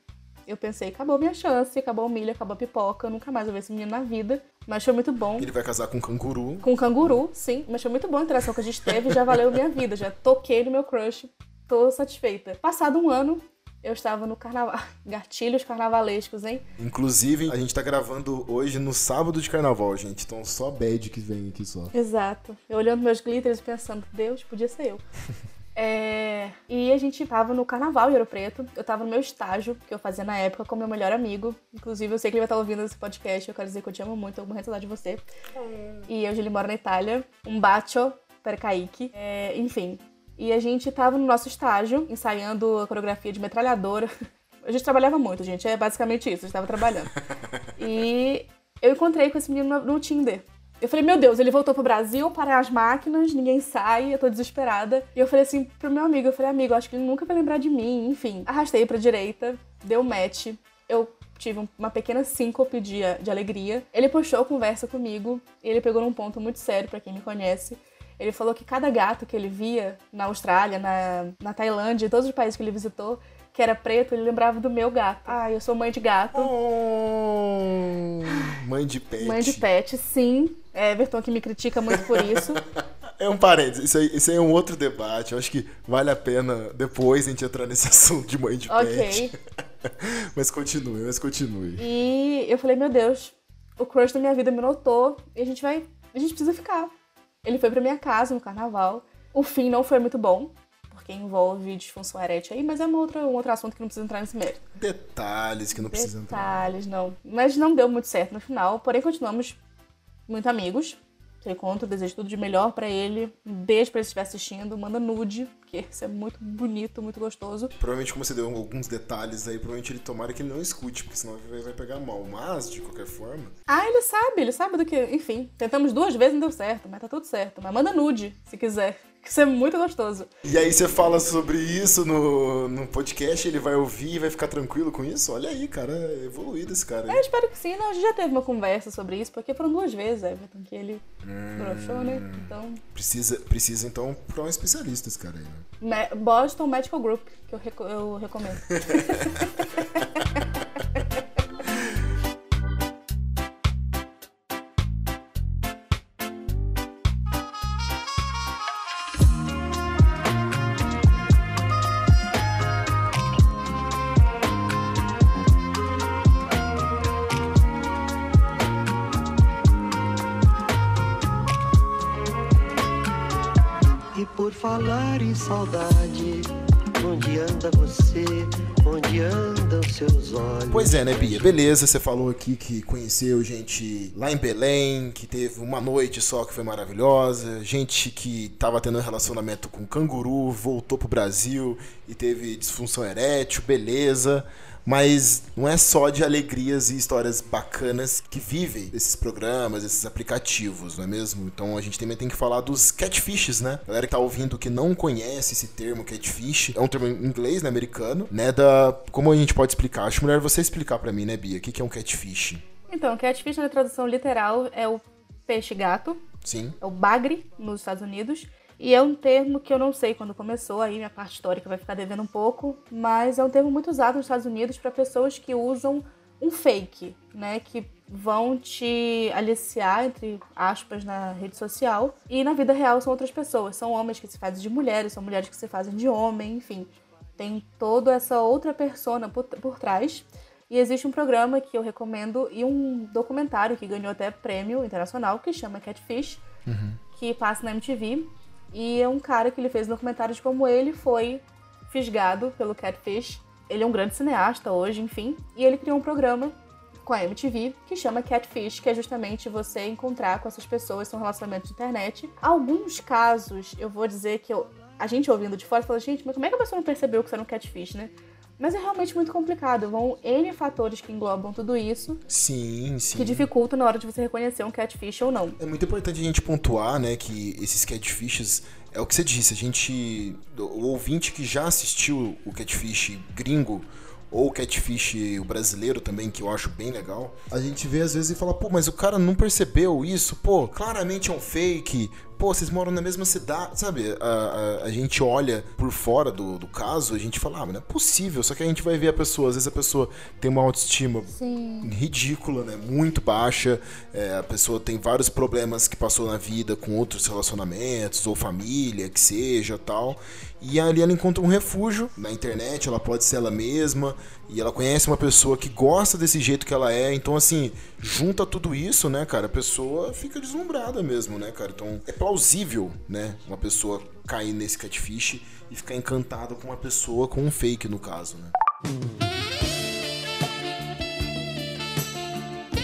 [SPEAKER 2] Eu pensei, acabou minha chance, acabou o milho, acabou a pipoca, nunca mais vou ver esse menino na vida. Mas foi muito bom.
[SPEAKER 1] Ele vai casar com um canguru.
[SPEAKER 2] Com um canguru, sim. Mas foi muito bom a interação que a gente teve, já valeu minha vida. Já toquei no meu crush, tô satisfeita. Passado um ano, eu estava no carnaval. Gatilhos carnavalescos, hein?
[SPEAKER 1] Inclusive, a gente tá gravando hoje no sábado de carnaval, gente. Então só bad que vem aqui só.
[SPEAKER 2] Exato. Eu olhando meus glitters pensando, Deus, podia ser eu. É... E a gente tava no carnaval em Ouro Preto. Eu tava no meu estágio, que eu fazia na época, com meu melhor amigo. Inclusive, eu sei que ele vai estar ouvindo esse podcast. Eu quero dizer que eu te amo muito, eu morro de de você. Hum. E hoje ele mora na Itália. Um bacio per Kaique. É... Enfim, e a gente tava no nosso estágio, ensaiando a coreografia de metralhadora. A gente trabalhava muito, gente. É basicamente isso, a gente tava trabalhando. E eu encontrei com esse menino no, Tinder. Eu falei, meu Deus, ele voltou pro Brasil, para as máquinas, ninguém sai, eu tô desesperada. E eu falei assim pro meu amigo, eu falei, amigo, acho que ele nunca vai lembrar de mim, enfim. Arrastei pra direita, deu match. Eu tive uma pequena síncope de, de alegria. Ele puxou conversa comigo, e ele pegou num ponto muito sério para quem me conhece. Ele falou que cada gato que ele via na Austrália, na, na Tailândia, em todos os países que ele visitou, que era preto, ele lembrava do meu gato. Ah, eu sou mãe de gato.
[SPEAKER 1] Oh, mãe de pet.
[SPEAKER 2] Mãe de pet, sim. É Everton que me critica muito por isso.
[SPEAKER 1] É um parênteses, isso aí, isso aí é um outro debate. Eu acho que vale a pena depois a gente entrar nesse assunto de mãe de
[SPEAKER 2] Ok.
[SPEAKER 1] pet. mas continue, mas continue.
[SPEAKER 2] E eu falei, meu Deus, o crush da minha vida me notou e a gente vai. A gente precisa ficar. Ele foi pra minha casa no carnaval. O fim não foi muito bom, porque envolve disfunção erétil aí, mas é uma outra, um outro assunto que não precisa entrar nesse mérito.
[SPEAKER 1] Detalhes que não precisam entrar.
[SPEAKER 2] Detalhes, não. Mas não deu muito certo no final, porém continuamos muito amigos. Se encontro, desejo tudo de melhor pra ele. Um beijo pra ele estiver assistindo. Manda nude, porque isso é muito bonito, muito gostoso.
[SPEAKER 1] Provavelmente, como você deu alguns detalhes aí, provavelmente ele tomara que ele não escute, porque senão ele vai, vai pegar mal. Mas, de qualquer forma,
[SPEAKER 2] Ah, ele sabe, ele sabe do que. Enfim, tentamos duas vezes e não deu certo, mas tá tudo certo. Mas manda nude, se quiser. Que isso é muito gostoso.
[SPEAKER 1] E aí você fala sobre isso no, no podcast, ele vai ouvir e vai ficar tranquilo com isso? Olha aí, cara, é evoluído esse cara.
[SPEAKER 2] Eu
[SPEAKER 1] Aí.
[SPEAKER 2] espero que sim, não, a gente já teve uma conversa sobre isso, porque foram duas vezes, Everton, que ele broxou, né? Então.
[SPEAKER 1] Precisa, precisa então pra um especialista esse cara aí, né?
[SPEAKER 2] Boston Medical Group, que eu, eu recomendo.
[SPEAKER 4] saudade, onde anda você? Onde andam seus olhos?
[SPEAKER 1] Pois é, né, Bia? Beleza, você falou aqui que conheceu gente lá em Belém, que teve uma noite só que foi maravilhosa, gente que tava tendo um relacionamento com canguru, voltou pro Brasil e teve disfunção erétil, beleza. Mas não é só de alegrias e histórias bacanas que vivem esses programas, esses aplicativos, não é mesmo? Então a gente também tem que falar dos catfishes, né? Galera que tá ouvindo que não conhece esse termo catfish, é um termo em inglês, né, americano, né, da... Como a gente pode explicar? Acho melhor você explicar pra mim, né, Bia? O que que é um catfish?
[SPEAKER 2] Então, catfish na tradução literal é o peixe-gato,
[SPEAKER 1] Sim?
[SPEAKER 2] é o bagre nos Estados Unidos. E é um termo que eu não sei quando começou, aí minha parte histórica vai ficar devendo um pouco, mas é um termo muito usado nos Estados Unidos para pessoas que usam um fake, né? Que vão te aliciar, entre aspas, na rede social. E na vida real são outras pessoas. São homens que se fazem de mulheres, são mulheres que se fazem de homem, enfim. Tem toda essa outra persona por, por trás. E existe um programa que eu recomendo e um documentário que ganhou até prêmio internacional que chama Catfish, que passa na MTV. E é um cara que ele fez um documentário de como ele foi fisgado pelo Catfish. Ele é um grande cineasta hoje, enfim. E ele criou um programa com a MTV que chama Catfish, que é justamente você encontrar com essas pessoas, são relacionamentos de internet. Alguns casos, eu vou dizer que eu- a gente ouvindo de fora fala, gente, mas como é que a pessoa não percebeu que isso era um catfish, né? Mas é realmente muito complicado. Vão N fatores que englobam tudo isso,
[SPEAKER 1] Sim, sim.
[SPEAKER 2] que dificultam na hora de você reconhecer um catfish ou não.
[SPEAKER 1] É muito importante a gente pontuar, né, que esses catfishes é o que você disse, a gente, o ouvinte que já assistiu o catfish gringo ou o catfish o brasileiro também, que eu acho bem legal, a gente vê às vezes e fala, pô, mas o cara não percebeu isso, pô, claramente é um fake, pô, vocês moram na mesma cidade, sabe? A, a, a gente olha por fora do, do caso, a gente fala, ah, mas não é possível, só que a gente vai ver a pessoa, às vezes a pessoa tem uma autoestima ridícula, né? Muito baixa. É, a pessoa tem vários problemas que passou na vida com outros relacionamentos, ou família, que seja tal. E ali ela encontra um refúgio na internet, ela pode ser ela mesma, e ela conhece uma pessoa que gosta desse jeito que ela é. Então, assim, junta tudo isso, né, cara? A pessoa fica deslumbrada mesmo, né, cara? Então, é plausível, né? Uma pessoa cair nesse catfish e ficar encantada com uma pessoa com um fake, no caso, né?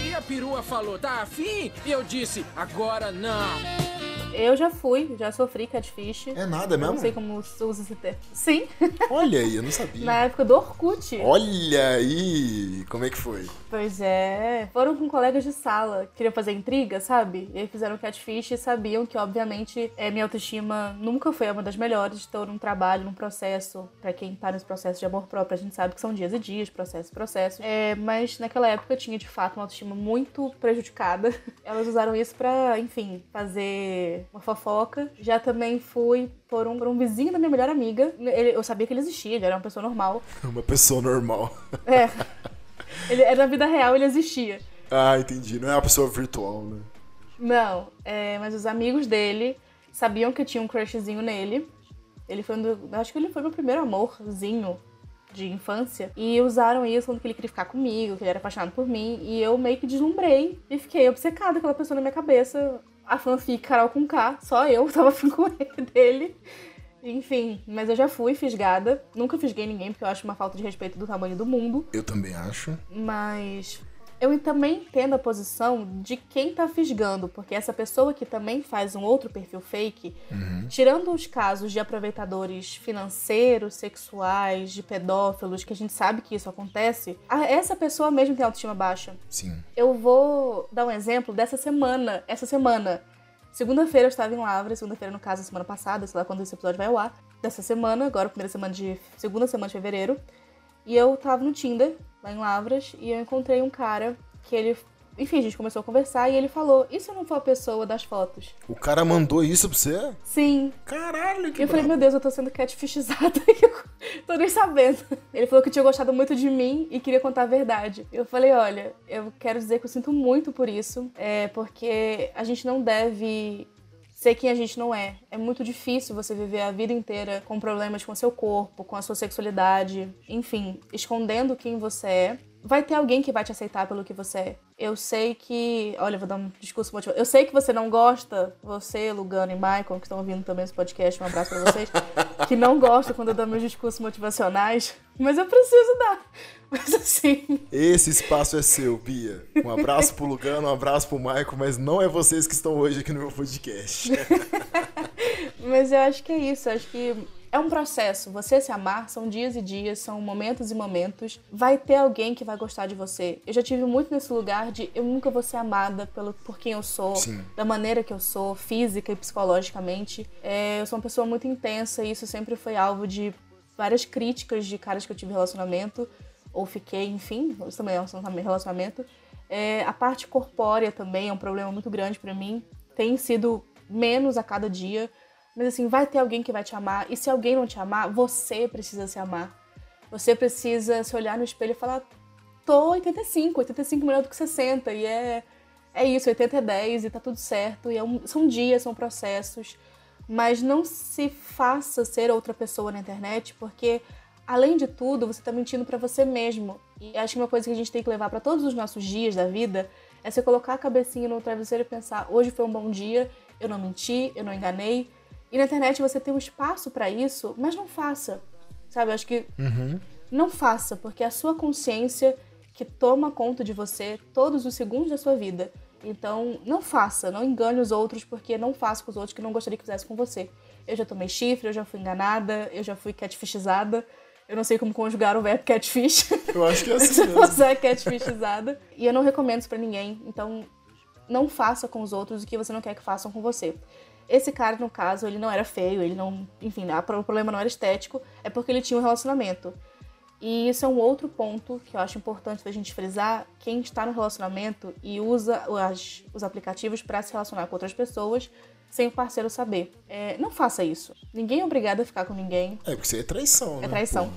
[SPEAKER 3] E a perua falou, tá afim? E eu disse, agora não.
[SPEAKER 2] Eu já fui, já sofri catfish.
[SPEAKER 1] É nada
[SPEAKER 2] Eu
[SPEAKER 1] mesmo?
[SPEAKER 2] Não sei como usa esse termo. Sim,
[SPEAKER 1] Olha aí, eu não sabia.
[SPEAKER 2] na época do Orkut.
[SPEAKER 1] Olha aí! Como é que foi?
[SPEAKER 2] Pois é. Foram com colegas de sala. Queriam fazer intriga, sabe? E aí fizeram catfish e sabiam que, obviamente, é, minha autoestima nunca foi uma das melhores. Estou num trabalho, num processo. Pra quem tá nesse processo de amor próprio, a gente sabe que são dias e dias, processos e processos. É, mas naquela época eu tinha, de fato, uma autoestima muito prejudicada. Elas usaram isso pra, enfim, fazer uma fofoca. Já também fui por um, por um vizinho da minha melhor amiga. Ele- eu sabia que ele existia, ele era uma pessoa normal.
[SPEAKER 1] Uma pessoa normal.
[SPEAKER 2] É. Ele, na vida real ele existia.
[SPEAKER 1] ah, entendi. Não é uma pessoa virtual, né?
[SPEAKER 2] Não, é, mas os amigos dele sabiam que eu tinha um crushzinho nele. Ele foi um do, acho que ele foi meu primeiro amorzinho de infância. E usaram isso falando que ele queria ficar comigo, que ele era apaixonado por mim. E eu meio que deslumbrei e fiquei obcecada com aquela pessoa na minha cabeça. A fanfic Carol com K, só eu tava com ele dele. Enfim, mas eu já fui fisgada. Nunca fisguei ninguém, porque eu acho uma falta de respeito do tamanho do mundo.
[SPEAKER 1] Eu também acho.
[SPEAKER 2] Mas eu também entendo a posição de quem tá fisgando, porque essa pessoa que também faz um outro perfil fake,
[SPEAKER 1] Uhum.
[SPEAKER 2] tirando os casos de aproveitadores financeiros, sexuais, de pedófilos, que a gente sabe que isso acontece, a- essa pessoa mesmo tem autoestima baixa.
[SPEAKER 1] Sim.
[SPEAKER 2] Eu vou dar um exemplo dessa semana. Essa semana. Segunda-feira eu estava em Lavras, segunda-feira, no caso, semana passada, sei lá quando esse episódio vai ao ar. Dessa semana, agora, primeira semana de. segunda semana de fevereiro. E eu tava no Tinder, lá em Lavras, e eu encontrei um cara que ele. Enfim, a gente começou a conversar e ele falou: E se eu não for a pessoa das fotos?
[SPEAKER 1] O cara mandou isso pra você?
[SPEAKER 2] Sim.
[SPEAKER 1] Caralho, que
[SPEAKER 2] E eu falei, meu Deus, eu tô sendo catfishizada e eu tô nem sabendo. Ele falou que tinha gostado muito de mim e queria contar a verdade. Eu falei, olha, eu quero dizer que eu sinto muito por isso, é porque a gente não deve ser quem a gente não é. É muito difícil você viver a vida inteira com problemas com seu corpo, com a sua sexualidade, enfim, escondendo quem você é. Vai ter alguém que vai te aceitar pelo que você é. Eu sei que. Olha, eu vou dar um discurso motivador. Eu sei que você não gosta, você, Lugano e Michael, que estão ouvindo também esse podcast, um abraço pra vocês, que não gostam quando eu dou meus discursos motivacionais, mas eu preciso dar. Mas assim.
[SPEAKER 1] Esse espaço é seu, Bia. Um abraço pro Lugano, um abraço pro Michael, mas não é vocês que estão hoje aqui no meu podcast.
[SPEAKER 2] Mas eu acho que é isso, eu acho que é um processo. Você se amar são dias e dias, são momentos e momentos. Vai ter alguém que vai gostar de você. Eu já tive muito nesse lugar de eu nunca vou ser amada pelo, por quem eu sou,
[SPEAKER 1] Sim.
[SPEAKER 2] da maneira que eu sou, física e psicologicamente. É, eu sou uma pessoa muito intensa e isso sempre foi alvo de várias críticas de caras que eu tive relacionamento, ou fiquei, enfim, isso também é um relacionamento. É, a parte corpórea também é um problema muito grande pra mim. Tem sido menos a cada dia. Mas assim, vai ter alguém que vai te amar. E se alguém não te amar, você precisa se amar. Você precisa se olhar no espelho e falar: tô 85, 85 melhor do que 60. E é, é isso, 80 é 10 e tá tudo certo. E é um- são dias, são processos. Mas não se faça ser outra pessoa na internet, porque além de tudo, você tá mentindo pra você mesmo. E acho que uma coisa que a gente tem que levar pra todos os nossos dias da vida é você colocar a cabecinha no travesseiro e pensar: hoje foi um bom dia, eu não menti, eu não enganei. E na internet você tem um espaço pra isso, mas não faça. Sabe? Eu acho que não faça, porque é a sua consciência que toma conta de você todos os segundos da sua vida. Então, não faça, não engane os outros, porque não faça com os outros que não gostaria que fizesse com você. Eu já tomei chifre, eu já fui enganada, eu já fui catfishizada. Eu não sei como conjugar o verbo catfish.
[SPEAKER 1] Eu acho que é assim mesmo.
[SPEAKER 2] você é catfishizada. E eu não recomendo isso pra ninguém. Então, não faça com os outros o que você não quer que façam com você. Esse cara, no caso, ele não era feio, ele não. Enfim, o problema não era estético, é porque ele tinha um relacionamento. E isso é um outro ponto que eu acho importante da gente frisar. Quem está no relacionamento e usa as- os aplicativos para se relacionar com outras pessoas sem o parceiro saber. É, não faça isso. Ninguém é obrigado a ficar com ninguém.
[SPEAKER 1] É, porque isso é traição, né?
[SPEAKER 2] É traição.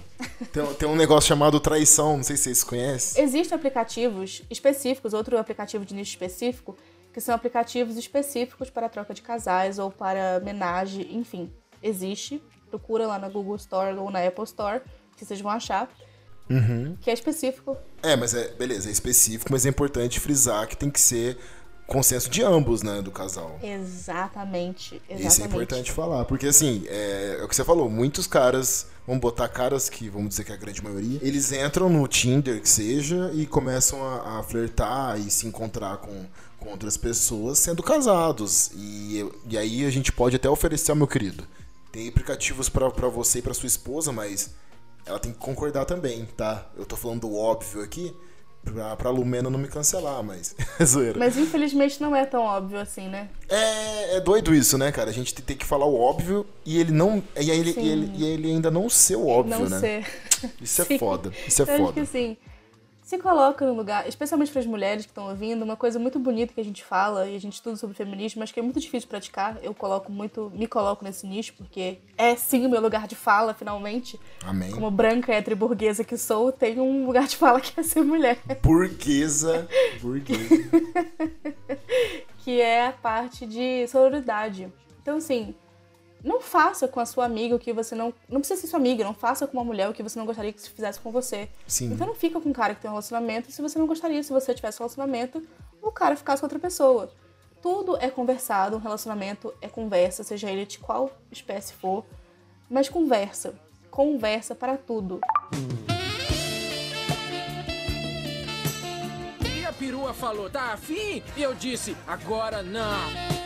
[SPEAKER 1] Tem, tem um negócio chamado traição, não sei se vocês conhecem.
[SPEAKER 2] Existem aplicativos específicos, outro aplicativo de nicho específico, que são aplicativos específicos para troca de casais ou para homenagem, enfim. Existe. Procura lá na Google Store ou na Apple Store, que vocês vão achar. Que é específico.
[SPEAKER 1] É, mas é, beleza, é específico, mas é importante frisar que tem que ser consenso de ambos, né, do casal.
[SPEAKER 2] Exatamente. Exatamente.
[SPEAKER 1] Isso é importante falar, porque assim, é, é o que você falou, muitos caras, vamos botar caras que, vamos dizer que é a grande maioria, eles entram no Tinder, que seja, e começam a, a flertar e se encontrar com, com outras pessoas sendo casados. E, e aí a gente pode até oferecer, ó, meu querido, tem aplicativos pra pra você e pra sua esposa, mas ela tem que concordar também, tá? Eu tô falando do óbvio aqui, pra, pra Lumena não me cancelar, mas é zoeira.
[SPEAKER 2] Mas infelizmente não é tão óbvio assim, né?
[SPEAKER 1] É, é doido isso, né, cara? A gente tem que falar o óbvio e ele não. E aí ele, e ele, e ele ainda não ser o óbvio,
[SPEAKER 2] não
[SPEAKER 1] né?
[SPEAKER 2] ser.
[SPEAKER 1] Isso é
[SPEAKER 2] Sim.
[SPEAKER 1] foda. Isso é
[SPEAKER 2] Eu acho que
[SPEAKER 1] foda.
[SPEAKER 2] Se coloca no lugar, especialmente para as mulheres que estão ouvindo, uma coisa muito bonita que a gente fala e a gente estuda sobre feminismo, mas que é muito difícil praticar. Eu coloco muito, me coloco nesse nicho, porque é sim o meu lugar de fala, finalmente.
[SPEAKER 1] Amém.
[SPEAKER 2] Como branca e burguesa que sou, tenho um lugar de fala que é ser mulher.
[SPEAKER 1] Burguesa. Burguesa.
[SPEAKER 2] que é a parte de sororidade. Então, assim, não faça com a sua amiga o que você não. Não precisa ser sua amiga, não faça com uma mulher o que você não gostaria que se fizesse com você.
[SPEAKER 1] Sim.
[SPEAKER 2] Então não fica com um cara que tem um relacionamento se você não gostaria, se você tivesse um relacionamento, o cara ficasse com outra pessoa. Tudo é conversado, um relacionamento é conversa, seja ele de qual espécie for, mas conversa. Conversa para tudo.
[SPEAKER 3] E a perua falou, tá afim? E eu disse, agora não.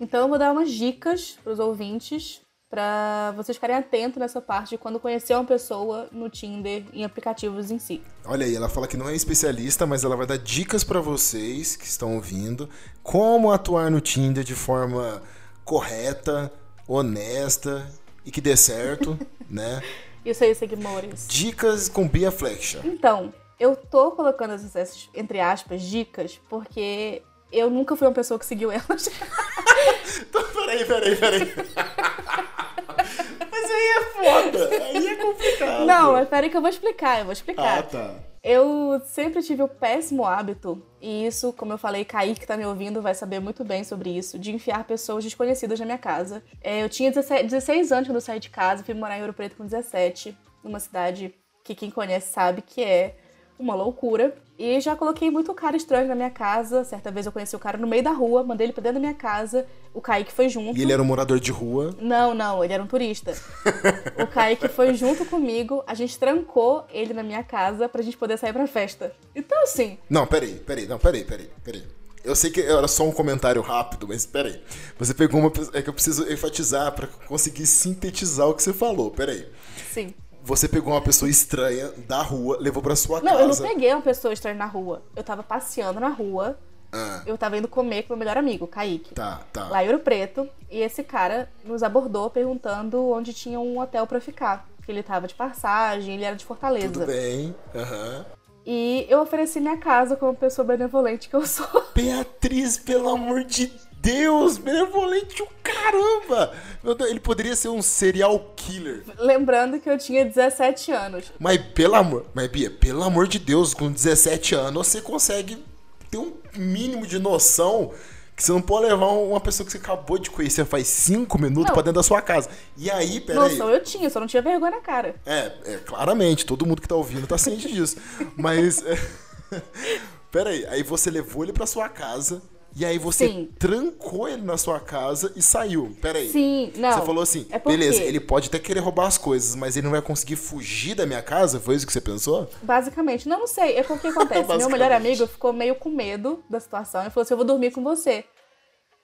[SPEAKER 2] Então eu vou dar umas dicas para os ouvintes para vocês ficarem atentos nessa parte de quando conhecer uma pessoa no Tinder, em aplicativos em si.
[SPEAKER 1] Olha aí, ela fala que não é especialista, mas ela vai dar dicas pra vocês que estão ouvindo como atuar no Tinder de forma correta, honesta e que dê certo, né?
[SPEAKER 2] Isso aí, seguidores.
[SPEAKER 1] Dicas com Bia Flecha.
[SPEAKER 2] Então, eu tô colocando essas, entre aspas, dicas, porque eu nunca fui uma pessoa que seguiu elas.
[SPEAKER 1] Então, peraí, peraí, peraí. Mas aí é foda, aí é complicado.
[SPEAKER 2] Não, mas peraí que eu vou explicar, eu vou explicar.
[SPEAKER 1] Ah, tá.
[SPEAKER 2] Eu sempre tive o péssimo hábito, e isso, como eu falei, Kaique que tá me ouvindo vai saber muito bem sobre isso, de enfiar pessoas desconhecidas na minha casa. É, eu tinha 17 16 anos quando eu saí de casa, fui morar em Ouro Preto com 17, numa cidade que quem conhece sabe que é uma loucura. E já coloquei muito cara estranho na minha casa. Certa vez eu conheci o cara no meio da rua, mandei ele pra dentro da minha casa. O Kaique foi junto.
[SPEAKER 1] E ele era um morador de rua.
[SPEAKER 2] Não, não, ele era um turista. o Kaique foi junto comigo, a gente trancou ele na minha casa pra gente poder sair pra festa. Então, assim,
[SPEAKER 1] Não, peraí, peraí, não, peraí, peraí, peraí. Eu sei que era só um comentário rápido, mas peraí. Você pegou uma. É que eu preciso enfatizar pra conseguir sintetizar o que você falou. Peraí.
[SPEAKER 2] sim.
[SPEAKER 1] Você pegou uma pessoa estranha da rua, levou pra sua
[SPEAKER 2] Não, eu não
[SPEAKER 1] casa.
[SPEAKER 2] peguei uma pessoa estranha na rua. Eu tava passeando na rua,
[SPEAKER 1] Ah,
[SPEAKER 2] eu tava indo comer com meu melhor amigo, Kaique.
[SPEAKER 1] tá, tá.
[SPEAKER 2] Lá em Ouro Preto, e esse cara nos abordou perguntando onde tinha um hotel pra ficar. Que ele tava de passagem, ele era de Fortaleza.
[SPEAKER 1] Tudo bem. Aham.
[SPEAKER 2] E eu ofereci minha casa como pessoa benevolente que eu sou.
[SPEAKER 1] Beatriz, pelo amor de Deus, benevolente o caramba! Meu Deus, ele poderia ser um serial killer.
[SPEAKER 2] Lembrando que eu tinha 17 anos.
[SPEAKER 1] Mas pelo amor, mas Bia, pelo amor de Deus, com 17 anos você consegue ter um mínimo de noção que você não pode levar uma pessoa que você acabou de conhecer faz 5 minutos
[SPEAKER 2] Não.
[SPEAKER 1] pra dentro da sua casa. E aí, peraí.
[SPEAKER 2] Noção eu tinha, só não tinha vergonha na cara.
[SPEAKER 1] É, é, claramente, todo mundo que tá ouvindo tá ciente disso. Mas. É... Peraí, aí você levou ele pra sua casa. E aí você
[SPEAKER 2] Sim.
[SPEAKER 1] trancou ele na sua casa e saiu. Peraí.
[SPEAKER 2] Sim, não.
[SPEAKER 1] Você falou assim,
[SPEAKER 2] é
[SPEAKER 1] beleza, ele pode até querer roubar as coisas, mas ele não vai conseguir fugir da minha casa? Foi isso que você pensou?
[SPEAKER 2] Basicamente, não, não sei. É porque acontece. Meu melhor amigo ficou meio com medo da situação e falou assim: eu vou dormir com você.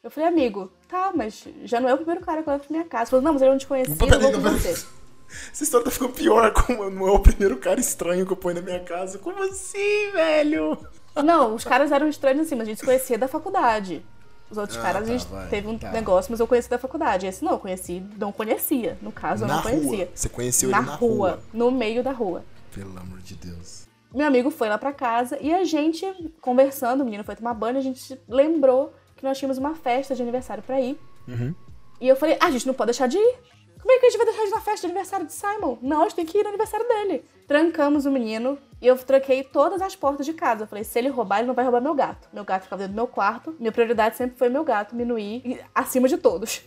[SPEAKER 2] Eu falei, amigo, tá, mas já não é o primeiro cara que levo pra minha casa. Ele falou, não, mas ele não te conhecia, eu vou com você.
[SPEAKER 1] Essa história tá ficando pior, como não é o primeiro cara estranho que eu ponho na minha casa. Como assim, velho?
[SPEAKER 2] Não, os caras eram estranhos assim, mas a gente se conhecia da faculdade. Os outros
[SPEAKER 1] Ah,
[SPEAKER 2] caras,
[SPEAKER 1] tá,
[SPEAKER 2] a gente
[SPEAKER 1] vai,
[SPEAKER 2] teve um
[SPEAKER 1] tá.
[SPEAKER 2] negócio, mas eu conheci da faculdade. Esse não, eu conheci, não conhecia. No caso, eu
[SPEAKER 1] na
[SPEAKER 2] não conhecia.
[SPEAKER 1] rua. Você conheceu
[SPEAKER 2] na
[SPEAKER 1] ele na
[SPEAKER 2] rua,
[SPEAKER 1] rua.
[SPEAKER 2] no meio da rua.
[SPEAKER 1] Pelo amor de Deus.
[SPEAKER 2] Meu amigo foi lá pra casa e a gente, conversando, o menino foi tomar banho, a gente lembrou que nós tínhamos uma festa de aniversário pra ir.
[SPEAKER 1] Uhum.
[SPEAKER 2] E eu falei, ah, a gente não pode deixar de ir. Como é que a gente vai deixar de ir na festa de aniversário de Simon? Não, a gente tem que ir no aniversário dele. Trancamos o menino e eu tranquei todas as portas de casa. Eu falei, se ele roubar, ele não vai roubar meu gato. Meu gato ficava dentro do meu quarto. Minha prioridade sempre foi meu gato, Minuí, e- acima de todos.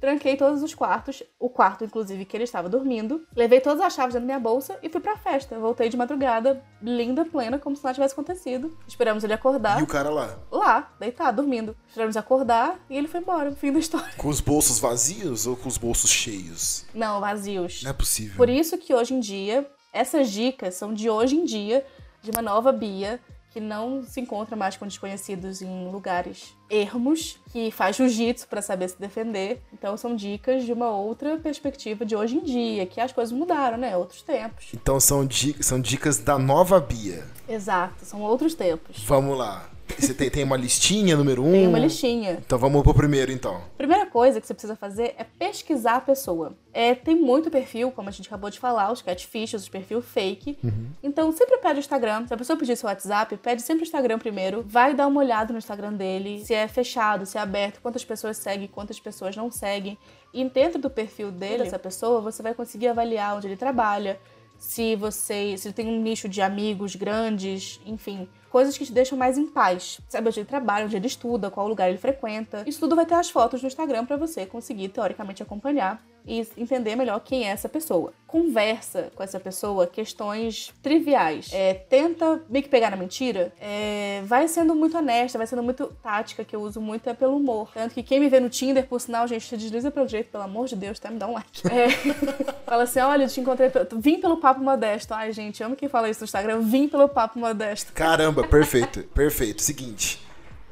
[SPEAKER 2] Tranquei todos os quartos, o quarto, inclusive, que ele estava dormindo. Levei todas as chaves dentro da minha bolsa e fui pra festa. Voltei de madrugada, linda, plena, como se nada tivesse acontecido. Esperamos ele acordar.
[SPEAKER 1] E o cara lá?
[SPEAKER 2] Lá, deitado, dormindo. Esperamos acordar e ele foi embora. Fim da história.
[SPEAKER 1] Com os bolsos vazios ou com os bolsos cheios?
[SPEAKER 2] Não, vazios.
[SPEAKER 1] Não é possível.
[SPEAKER 2] Por isso que hoje em dia, essas dicas são de hoje em dia, de uma nova Bia, que não se encontra mais com desconhecidos em lugares ermos, que faz jiu-jitsu pra saber se defender. Então são dicas de uma outra perspectiva de hoje em dia, que as coisas mudaram, né? Outros tempos.
[SPEAKER 1] Então são, di- são dicas da nova Bia.
[SPEAKER 2] Exato, são outros tempos.
[SPEAKER 1] Vamos lá. Você tem, tem uma listinha, número um?
[SPEAKER 2] Tem uma listinha.
[SPEAKER 1] Então vamos pro primeiro, então.
[SPEAKER 2] Primeira coisa que você precisa fazer é pesquisar a pessoa. É, tem muito perfil, como a gente acabou de falar, os catfishes, os perfil fake. Então sempre pede o Instagram. Se a pessoa pedir seu WhatsApp, pede sempre o Instagram primeiro. Vai dar uma olhada no Instagram dele, se é fechado, se é aberto, quantas pessoas seguem, quantas pessoas não seguem. E dentro do perfil dele, essa pessoa, você vai conseguir avaliar onde ele trabalha, se você se tem um nicho de amigos grandes, enfim, coisas que te deixam mais em paz. Sabe onde ele trabalha, onde ele estuda, qual lugar ele frequenta. Isso tudo vai ter as fotos no Instagram para você conseguir teoricamente acompanhar e entender melhor quem é essa pessoa. Conversa com essa pessoa questões triviais. É, tenta meio que pegar na mentira. É, vai sendo muito honesta, vai sendo muito tática, que eu uso muito é pelo humor. Tanto que quem me vê no Tinder, por sinal, gente, se desliza pelo jeito, pelo amor de Deus, tá? Me dá um like. É, fala assim: olha, te encontrei. Vim pelo papo modesto. Ai, gente, amo quem fala isso no Instagram. Vim pelo papo modesto.
[SPEAKER 1] Caramba, perfeito, perfeito. Seguinte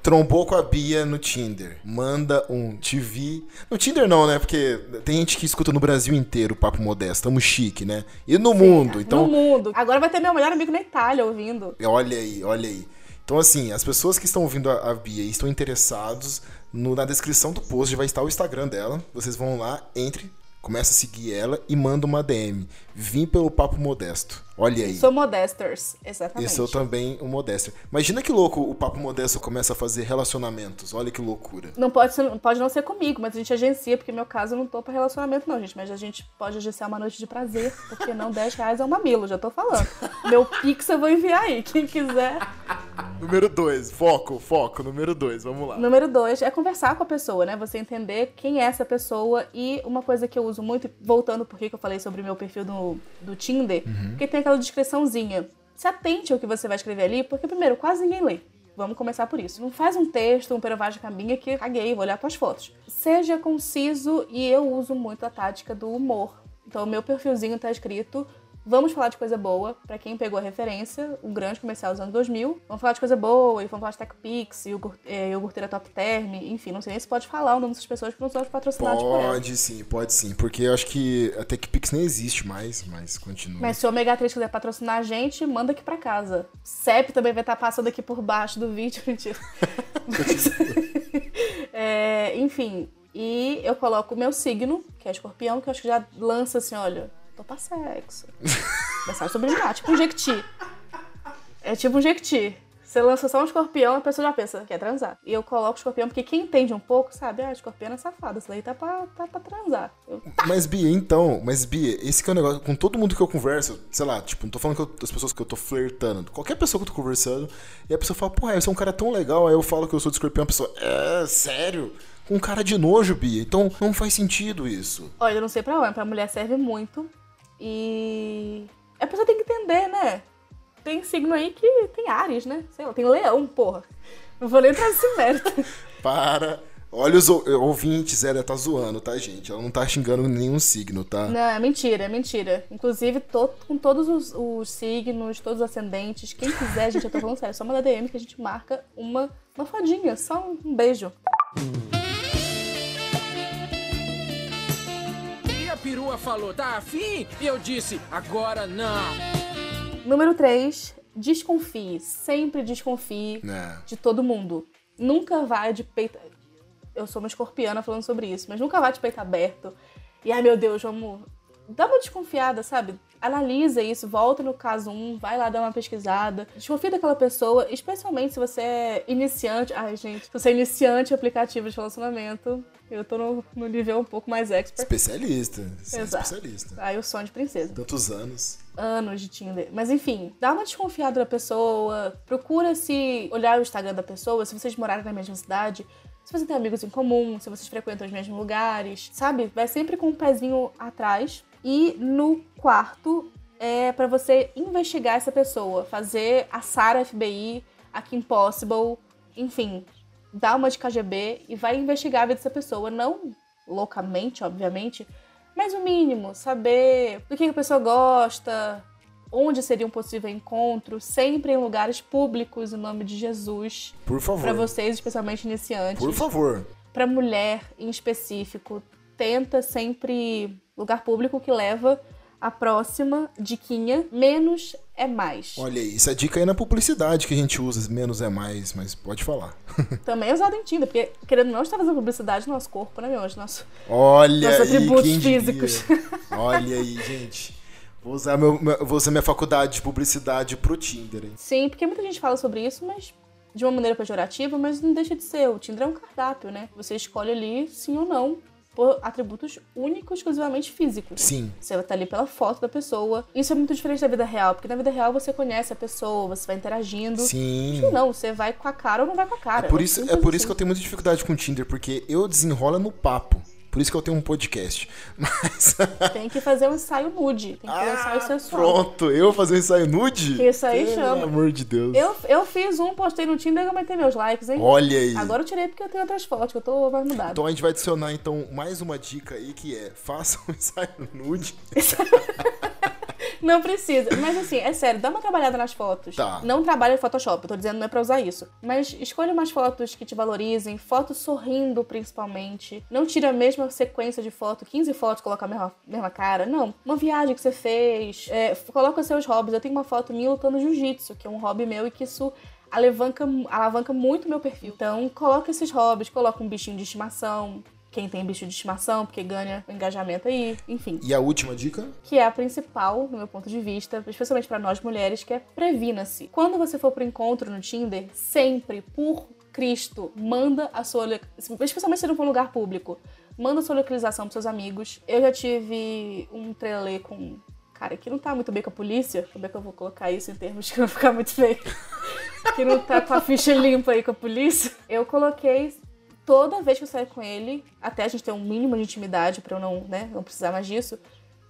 [SPEAKER 1] trombou com a Bia no Tinder. Manda um TV. No Tinder não, né? Porque tem gente que escuta no Brasil inteiro o papo modesto. Tamo chique, né? E no Sim, mundo. Então...
[SPEAKER 2] No mundo. Agora vai ter meu melhor amigo na Itália ouvindo.
[SPEAKER 1] Olha aí, olha aí. Então, assim, as pessoas que estão ouvindo a, a Bia e estão interessados, no, na descrição do post vai estar o Instagram dela. Vocês vão lá, entre, começa a seguir ela e manda uma DM. Vim pelo papo modesto. Olha aí.
[SPEAKER 2] Sou modesters, exatamente.
[SPEAKER 1] E sou também um modester. Imagina que louco o papo modesto começa a fazer relacionamentos. Olha que loucura.
[SPEAKER 2] Não pode, ser, pode não ser comigo, mas a gente agencia, porque no meu caso eu não tô pra relacionamento, não, gente. Mas a gente pode agenciar uma noite de prazer, porque não 10 reais é um mamilo, já tô falando. meu pix eu vou enviar aí, quem quiser.
[SPEAKER 1] Número 2, foco, foco, número 2, vamos lá.
[SPEAKER 2] Número 2 é conversar com a pessoa, né? Você entender quem é essa pessoa e uma coisa que eu uso muito, voltando por que eu falei sobre o meu perfil do, do Tinder, uhum. porque tem aquela descriçãozinha. Se atente ao que você vai escrever ali, porque, primeiro, quase ninguém lê. Vamos começar por isso. Não faz um texto, um perovagem caminha que caguei, vou olhar tuas fotos. Seja conciso e eu uso muito a tática do humor. Então, o meu perfilzinho tá escrito Vamos falar de coisa boa, para quem pegou a referência, o grande comercial dos anos 2000. Vamos falar de coisa boa, e vamos falar de TechPix, é, iogurteira Top Term, enfim, não sei nem se pode falar o nome dessas pessoas que não são patrocinados
[SPEAKER 1] pode, por Pode sim, pode sim, porque eu acho que a TechPix nem existe mais, mas continua.
[SPEAKER 2] Mas se o Omega 3 quiser patrocinar a gente, manda aqui para casa. CEP também vai estar passando aqui por baixo do vídeo, mentira. é, enfim, e eu coloco o meu signo, que é escorpião, que eu acho que já lança assim, olha tô pra sexo. Mensagem subliminar, tipo um jequiti. É tipo um jequiti. Você lança só um escorpião, a pessoa já pensa, quer transar. E eu coloco escorpião porque quem entende um pouco sabe, ah, escorpião é safado, isso daí tá pra, tá pra transar. Eu, tá.
[SPEAKER 1] Mas, Bia, então, mas, Bia, esse que é o negócio, com todo mundo que eu converso, sei lá, tipo, não tô falando que eu, das pessoas que eu tô flertando, qualquer pessoa que eu tô conversando, e a pessoa fala, porra, você é um cara tão legal, aí eu falo que eu sou de escorpião, a pessoa, é, sério? Com cara de nojo, Bia. Então não faz sentido isso.
[SPEAKER 2] Olha, eu não sei pra onde, pra mulher serve muito. E a pessoa tem que entender, né? Tem signo aí que tem Ares, né? Sei lá, tem leão, porra. Não vou nem trazer esse mérito.
[SPEAKER 1] Para. Olha os ouvintes, ela tá zoando, tá, gente? Ela não tá xingando nenhum signo, tá?
[SPEAKER 2] Não, é mentira, é mentira. Inclusive, tô com todos os, os signos, todos os ascendentes. Quem quiser, gente, eu tô falando sério, só uma DM que a gente marca uma, uma fadinha, só um beijo.
[SPEAKER 3] Perua falou, tá afim? E eu disse, agora não.
[SPEAKER 2] Número 3, desconfie. Sempre desconfie é. de todo mundo. Nunca vá de peito. Eu sou uma escorpiana falando sobre isso, mas nunca vá de peito aberto. E ai meu Deus, vamos. Dá uma desconfiada, sabe? Analisa isso, volta no caso 1, vai lá dar uma pesquisada. Desconfia daquela pessoa, especialmente se você é iniciante. Ai, gente, se você é iniciante em aplicativo de relacionamento, eu tô no, no nível um pouco mais expert.
[SPEAKER 1] Especialista. Sim, Exato. especialista.
[SPEAKER 2] Aí o sonho de princesa.
[SPEAKER 1] Tantos anos.
[SPEAKER 2] Anos de Tinder. Mas enfim, dá uma desconfiada da pessoa. Procura se olhar o Instagram da pessoa, se vocês morarem na mesma cidade. Se você tem amigos em comum, se vocês frequentam os mesmos lugares, sabe? Vai sempre com um pezinho atrás. E no quarto é para você investigar essa pessoa, fazer a Sara FBI, a Kim Possible, enfim, dá uma de KGB e vai investigar a vida dessa pessoa. Não loucamente, obviamente, mas o mínimo, saber do que a pessoa gosta, onde seria um possível encontro, sempre em lugares públicos, em nome de Jesus.
[SPEAKER 1] Por favor.
[SPEAKER 2] Para vocês, especialmente iniciantes.
[SPEAKER 1] Por favor.
[SPEAKER 2] Para mulher em específico, tenta sempre lugar público que leva a próxima diquinha, menos é mais.
[SPEAKER 1] Olha aí, isso é dica aí na publicidade que a gente usa, menos é mais, mas pode falar.
[SPEAKER 2] Também é usado em Tinder, porque querendo não estar fazendo publicidade no nosso corpo, né, meu anjo? Nosso,
[SPEAKER 1] Olha
[SPEAKER 2] nossos
[SPEAKER 1] aí,
[SPEAKER 2] atributos físicos.
[SPEAKER 1] Olha aí, gente. Vou usar, meu, vou usar minha faculdade de publicidade pro Tinder, hein?
[SPEAKER 2] Sim, porque muita gente fala sobre isso, mas de uma maneira pejorativa, mas não deixa de ser. O Tinder é um cardápio, né? Você escolhe ali sim ou não por atributos únicos, exclusivamente físicos.
[SPEAKER 1] Sim.
[SPEAKER 2] Você vai estar ali pela foto da pessoa. Isso é muito diferente da vida real, porque na vida real você conhece a pessoa, você vai interagindo.
[SPEAKER 1] Sim.
[SPEAKER 2] Aqui não, você vai com a cara ou não vai com a cara.
[SPEAKER 1] É por isso, é por isso
[SPEAKER 2] assim.
[SPEAKER 1] que eu tenho muita dificuldade com o Tinder, porque eu desenrola no papo. Por isso que eu tenho um podcast. Mas.
[SPEAKER 2] Tem que fazer um ensaio nude, tem que fazer um ensaio sensual.
[SPEAKER 1] Ah, pronto, eu fazer um ensaio nude?
[SPEAKER 2] Isso aí
[SPEAKER 1] Pelo
[SPEAKER 2] chama.
[SPEAKER 1] amor de Deus.
[SPEAKER 2] Eu, eu fiz um, postei no Tinder e aumentei meus likes, hein?
[SPEAKER 1] Olha aí.
[SPEAKER 2] Agora eu tirei porque eu tenho outras fotos, que eu tô mais mudada.
[SPEAKER 1] Então a gente vai adicionar então mais uma dica aí que é faça um ensaio nude.
[SPEAKER 2] Não precisa. Mas assim, é sério, dá uma trabalhada nas fotos.
[SPEAKER 1] Tá.
[SPEAKER 2] Não trabalha em Photoshop, eu tô dizendo não é pra usar isso. Mas escolha umas fotos que te valorizem, fotos sorrindo principalmente. Não tira a mesma sequência de foto, 15 fotos, coloca a mesma, mesma cara. Não. Uma viagem que você fez. É, coloca seus hobbies. Eu tenho uma foto minha lutando jiu-jitsu, que é um hobby meu e que isso alavanca, alavanca muito meu perfil. Então, coloca esses hobbies, coloca um bichinho de estimação. Quem tem bicho de estimação, porque ganha o engajamento aí, enfim
[SPEAKER 1] E a última dica?
[SPEAKER 2] que é a principal, no meu ponto de vista, especialmente pra nós mulheres, que é previna-se. Quando você for pro encontro no Tinder, sempre, por Cristo, manda a sua. Especialmente se não for um lugar público, manda a sua localização pros seus amigos. Eu já tive um trelê com. Cara, que não tá muito bem com a polícia. Como é que eu vou colocar isso em termos que não ficar muito feio? que não tá com a ficha limpa aí com a polícia. Eu coloquei toda vez que eu saía com ele, até a gente ter um mínimo de intimidade pra eu não, né, não precisar mais disso,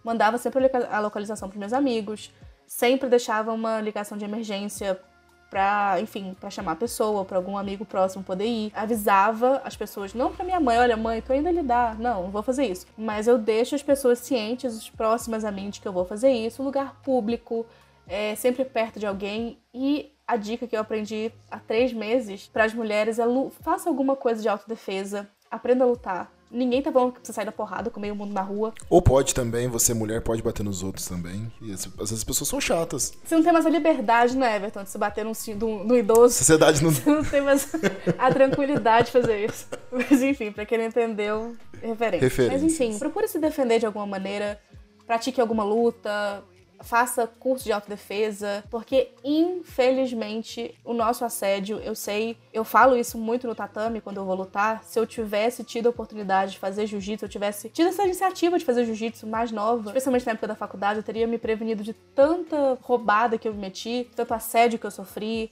[SPEAKER 2] mandava sempre a loca- a localização pros meus amigos, sempre deixava uma ligação de emergência pra, enfim, pra chamar a pessoa, pra algum amigo próximo poder ir. Avisava as pessoas, não pra minha mãe, olha, mãe, tô indo lidar. Não, não vou fazer isso. Mas eu deixo as pessoas cientes, os próximas a mim, de que eu vou fazer isso, lugar público, é, sempre perto de alguém. E a dica que eu aprendi há três meses para as mulheres é faça alguma coisa de autodefesa, aprenda a lutar. Ninguém tá falando que você sai da porrada com meio mundo na rua.
[SPEAKER 1] Ou pode também, você mulher pode bater nos outros também. E as- às vezes as pessoas são chatas.
[SPEAKER 2] Você não tem mais a liberdade, né, Everton, de se bater num, num- num idoso.
[SPEAKER 1] Sociedade não.
[SPEAKER 2] Você não tem mais a tranquilidade de fazer isso. Mas enfim, pra quem não entendeu, referência. Mas enfim, procure se defender de alguma maneira, pratique alguma luta, faça curso de autodefesa, porque infelizmente o nosso assédio, eu sei, eu falo isso muito no tatame quando eu vou lutar, se eu tivesse tido a oportunidade de fazer jiu-jitsu, eu tivesse tido essa iniciativa de fazer jiu-jitsu mais nova, especialmente na época da faculdade, eu teria me prevenido de tanta roubada que eu me meti, tanto assédio que eu sofri,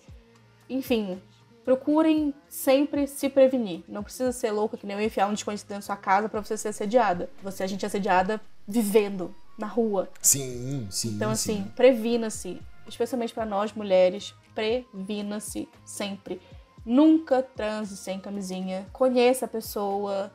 [SPEAKER 2] enfim, procurem sempre se prevenir. Não precisa ser louca que nem eu enfiar um desconhecido da sua casa pra você ser assediada. Você, a gente é assediada vivendo na rua.
[SPEAKER 1] Sim, sim.
[SPEAKER 2] Então, assim,
[SPEAKER 1] sim.
[SPEAKER 2] previna-se. Especialmente pra nós mulheres, previna-se sempre. Nunca transe sem camisinha. Conheça a pessoa.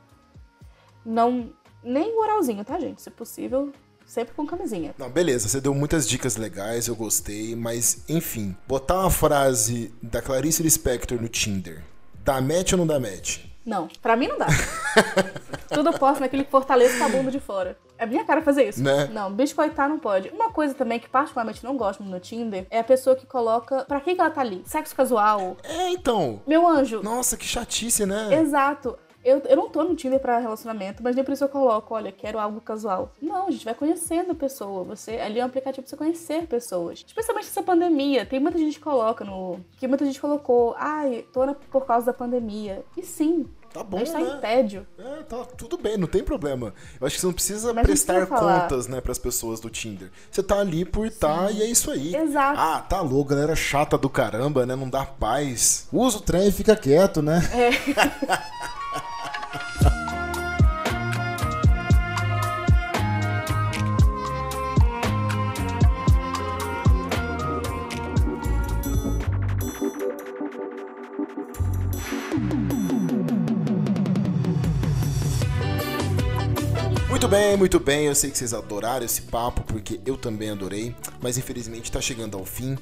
[SPEAKER 2] Não. Nem o oralzinho, tá, gente? Se possível, sempre com camisinha.
[SPEAKER 1] Não, beleza, você deu muitas dicas legais, eu gostei, mas enfim, botar uma frase da Clarice Lispector no Tinder. Dá match ou não dá match?
[SPEAKER 2] Não, pra mim não dá. Tudo eu posso naquele que fortaleça com a bunda de fora. É minha cara fazer isso.
[SPEAKER 1] Né?
[SPEAKER 2] Não, biscoitar não pode. Uma coisa também que particularmente não gosto no Tinder é a pessoa que coloca. Pra que que ela tá ali? Sexo casual.
[SPEAKER 1] É, então.
[SPEAKER 2] Meu anjo.
[SPEAKER 1] Nossa, que chatice, né?
[SPEAKER 2] Exato. Eu, eu não tô no Tinder pra relacionamento, mas nem por isso eu coloco, olha, quero algo casual. Não, a gente vai conhecendo a pessoa. Você, ali é um aplicativo pra você conhecer pessoas. Especialmente nessa pandemia. Tem muita gente que coloca no. Que muita gente colocou, ai, tô na, por causa da pandemia. E sim.
[SPEAKER 1] Tá bom,
[SPEAKER 2] a gente tá
[SPEAKER 1] né?
[SPEAKER 2] em tédio.
[SPEAKER 1] É, tá tudo bem, não tem problema. Eu acho que você não precisa
[SPEAKER 2] Mas
[SPEAKER 1] prestar
[SPEAKER 2] precisa
[SPEAKER 1] contas, né, pras pessoas do Tinder. Você tá ali por tá e é isso aí.
[SPEAKER 2] Exato.
[SPEAKER 1] Ah, tá louco, galera chata do caramba, né? Não dá paz. Usa o trem e fica quieto, né? Muito bem, muito bem. Eu sei que vocês adoraram esse papo, porque eu também adorei, mas infelizmente tá chegando ao fim.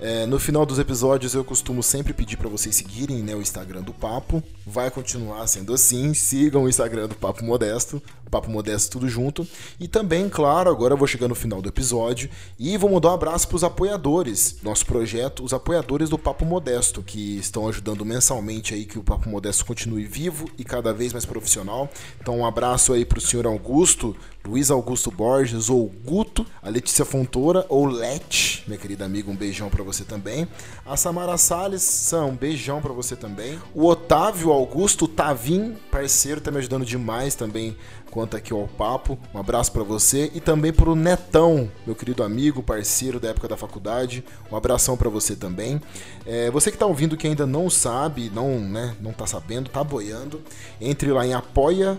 [SPEAKER 1] É, no final dos episódios eu costumo sempre pedir para vocês seguirem né, o Instagram do Papo. Vai continuar sendo assim. Sigam o Instagram do Papo Modesto. Papo Modesto tudo junto. E também, claro, agora eu vou chegar no final do episódio e vou mandar um abraço para os apoiadores. Nosso projeto, os apoiadores do Papo Modesto, que estão ajudando mensalmente aí que o Papo Modesto continue vivo e cada vez mais profissional. Então, um abraço aí para o senhor Augusto, Luiz Augusto Borges ou Guto, a Letícia Fontoura ou Let, minha querida amiga, um beijão para você também. A Samara Salles, Sam, um beijão para você também. O Otávio Augusto Tavim, parceiro, tá me ajudando demais também quanto aqui ao papo. Um abraço para você e também pro Netão, meu querido amigo, parceiro da época da faculdade. Um abração para você também. É, você que tá ouvindo que ainda não sabe, não, né, não tá sabendo, tá boiando, entre lá em apoia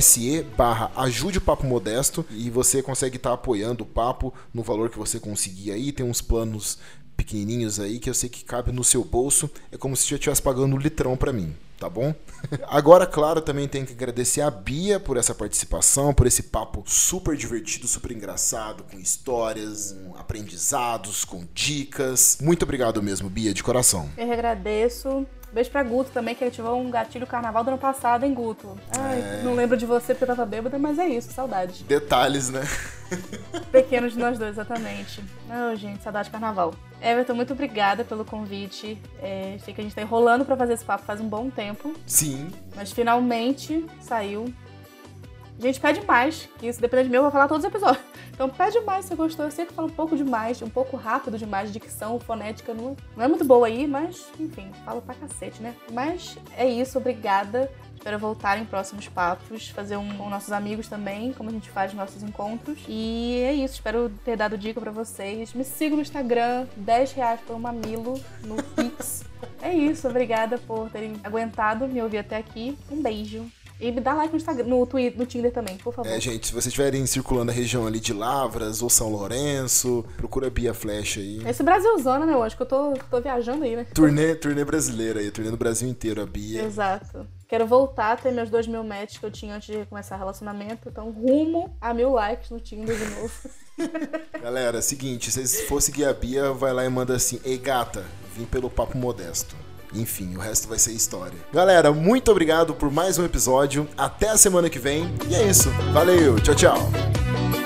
[SPEAKER 1] se barra ajude o Papo Modesto e você consegue estar tá apoiando o papo no valor que você conseguir aí. Tem uns planos pequenininhos aí que eu sei que cabe no seu bolso. É como se já estivesse pagando um litrão para mim, tá bom? Agora, claro, também tenho que agradecer a Bia por essa participação, por esse papo super divertido, super engraçado, com histórias, com aprendizados, com dicas. Muito obrigado mesmo, Bia, de coração.
[SPEAKER 2] Eu agradeço. Beijo pra Guto também, que ativou um gatilho carnaval do ano passado, hein, Guto? Ai, é... não lembro de você porque eu tava bêbada, mas é isso, saudade.
[SPEAKER 1] Detalhes, né?
[SPEAKER 2] Pequenos de nós dois, exatamente. Não, gente, saudade de carnaval. Everton, muito obrigada pelo convite. É, sei que a gente tá enrolando para fazer esse papo faz um bom tempo.
[SPEAKER 1] Sim.
[SPEAKER 2] Mas finalmente saiu. Gente, pede mais, que isso depende de mim, eu vou falar todos os episódios. Então pede mais se você gostou. Eu sei que fala um pouco demais, um pouco rápido demais, dicção, fonética não, não é muito boa aí, mas enfim, falo pra cacete, né? Mas é isso, obrigada. Espero voltar em próximos papos, fazer um com nossos amigos também, como a gente faz nos nossos encontros. E é isso, espero ter dado dica para vocês. Me sigam no Instagram, 10 reais por um mamilo no Pix. É isso, obrigada por terem aguentado me ouvir até aqui. Um beijo. E me dá like no Instagram, no Twitter, no Tinder também, por favor.
[SPEAKER 1] É, gente, se vocês estiverem circulando a região ali de Lavras ou São Lourenço, procura Bia Flash aí.
[SPEAKER 2] Esse Brasilzona, né? Eu acho que eu tô, tô viajando aí, né?
[SPEAKER 1] Turnê, turnê brasileira aí, turnê do Brasil inteiro, a Bia.
[SPEAKER 2] Exato. Quero voltar a ter meus dois mil matches que eu tinha antes de começar o relacionamento. Então, rumo a mil likes no Tinder de novo.
[SPEAKER 1] Galera, seguinte, se for seguir a Bia, vai lá e manda assim: Ei gata, vim pelo papo modesto. Enfim, o resto vai ser história. Galera, muito obrigado por mais um episódio. Até a semana que vem. E é isso. Valeu, tchau, tchau.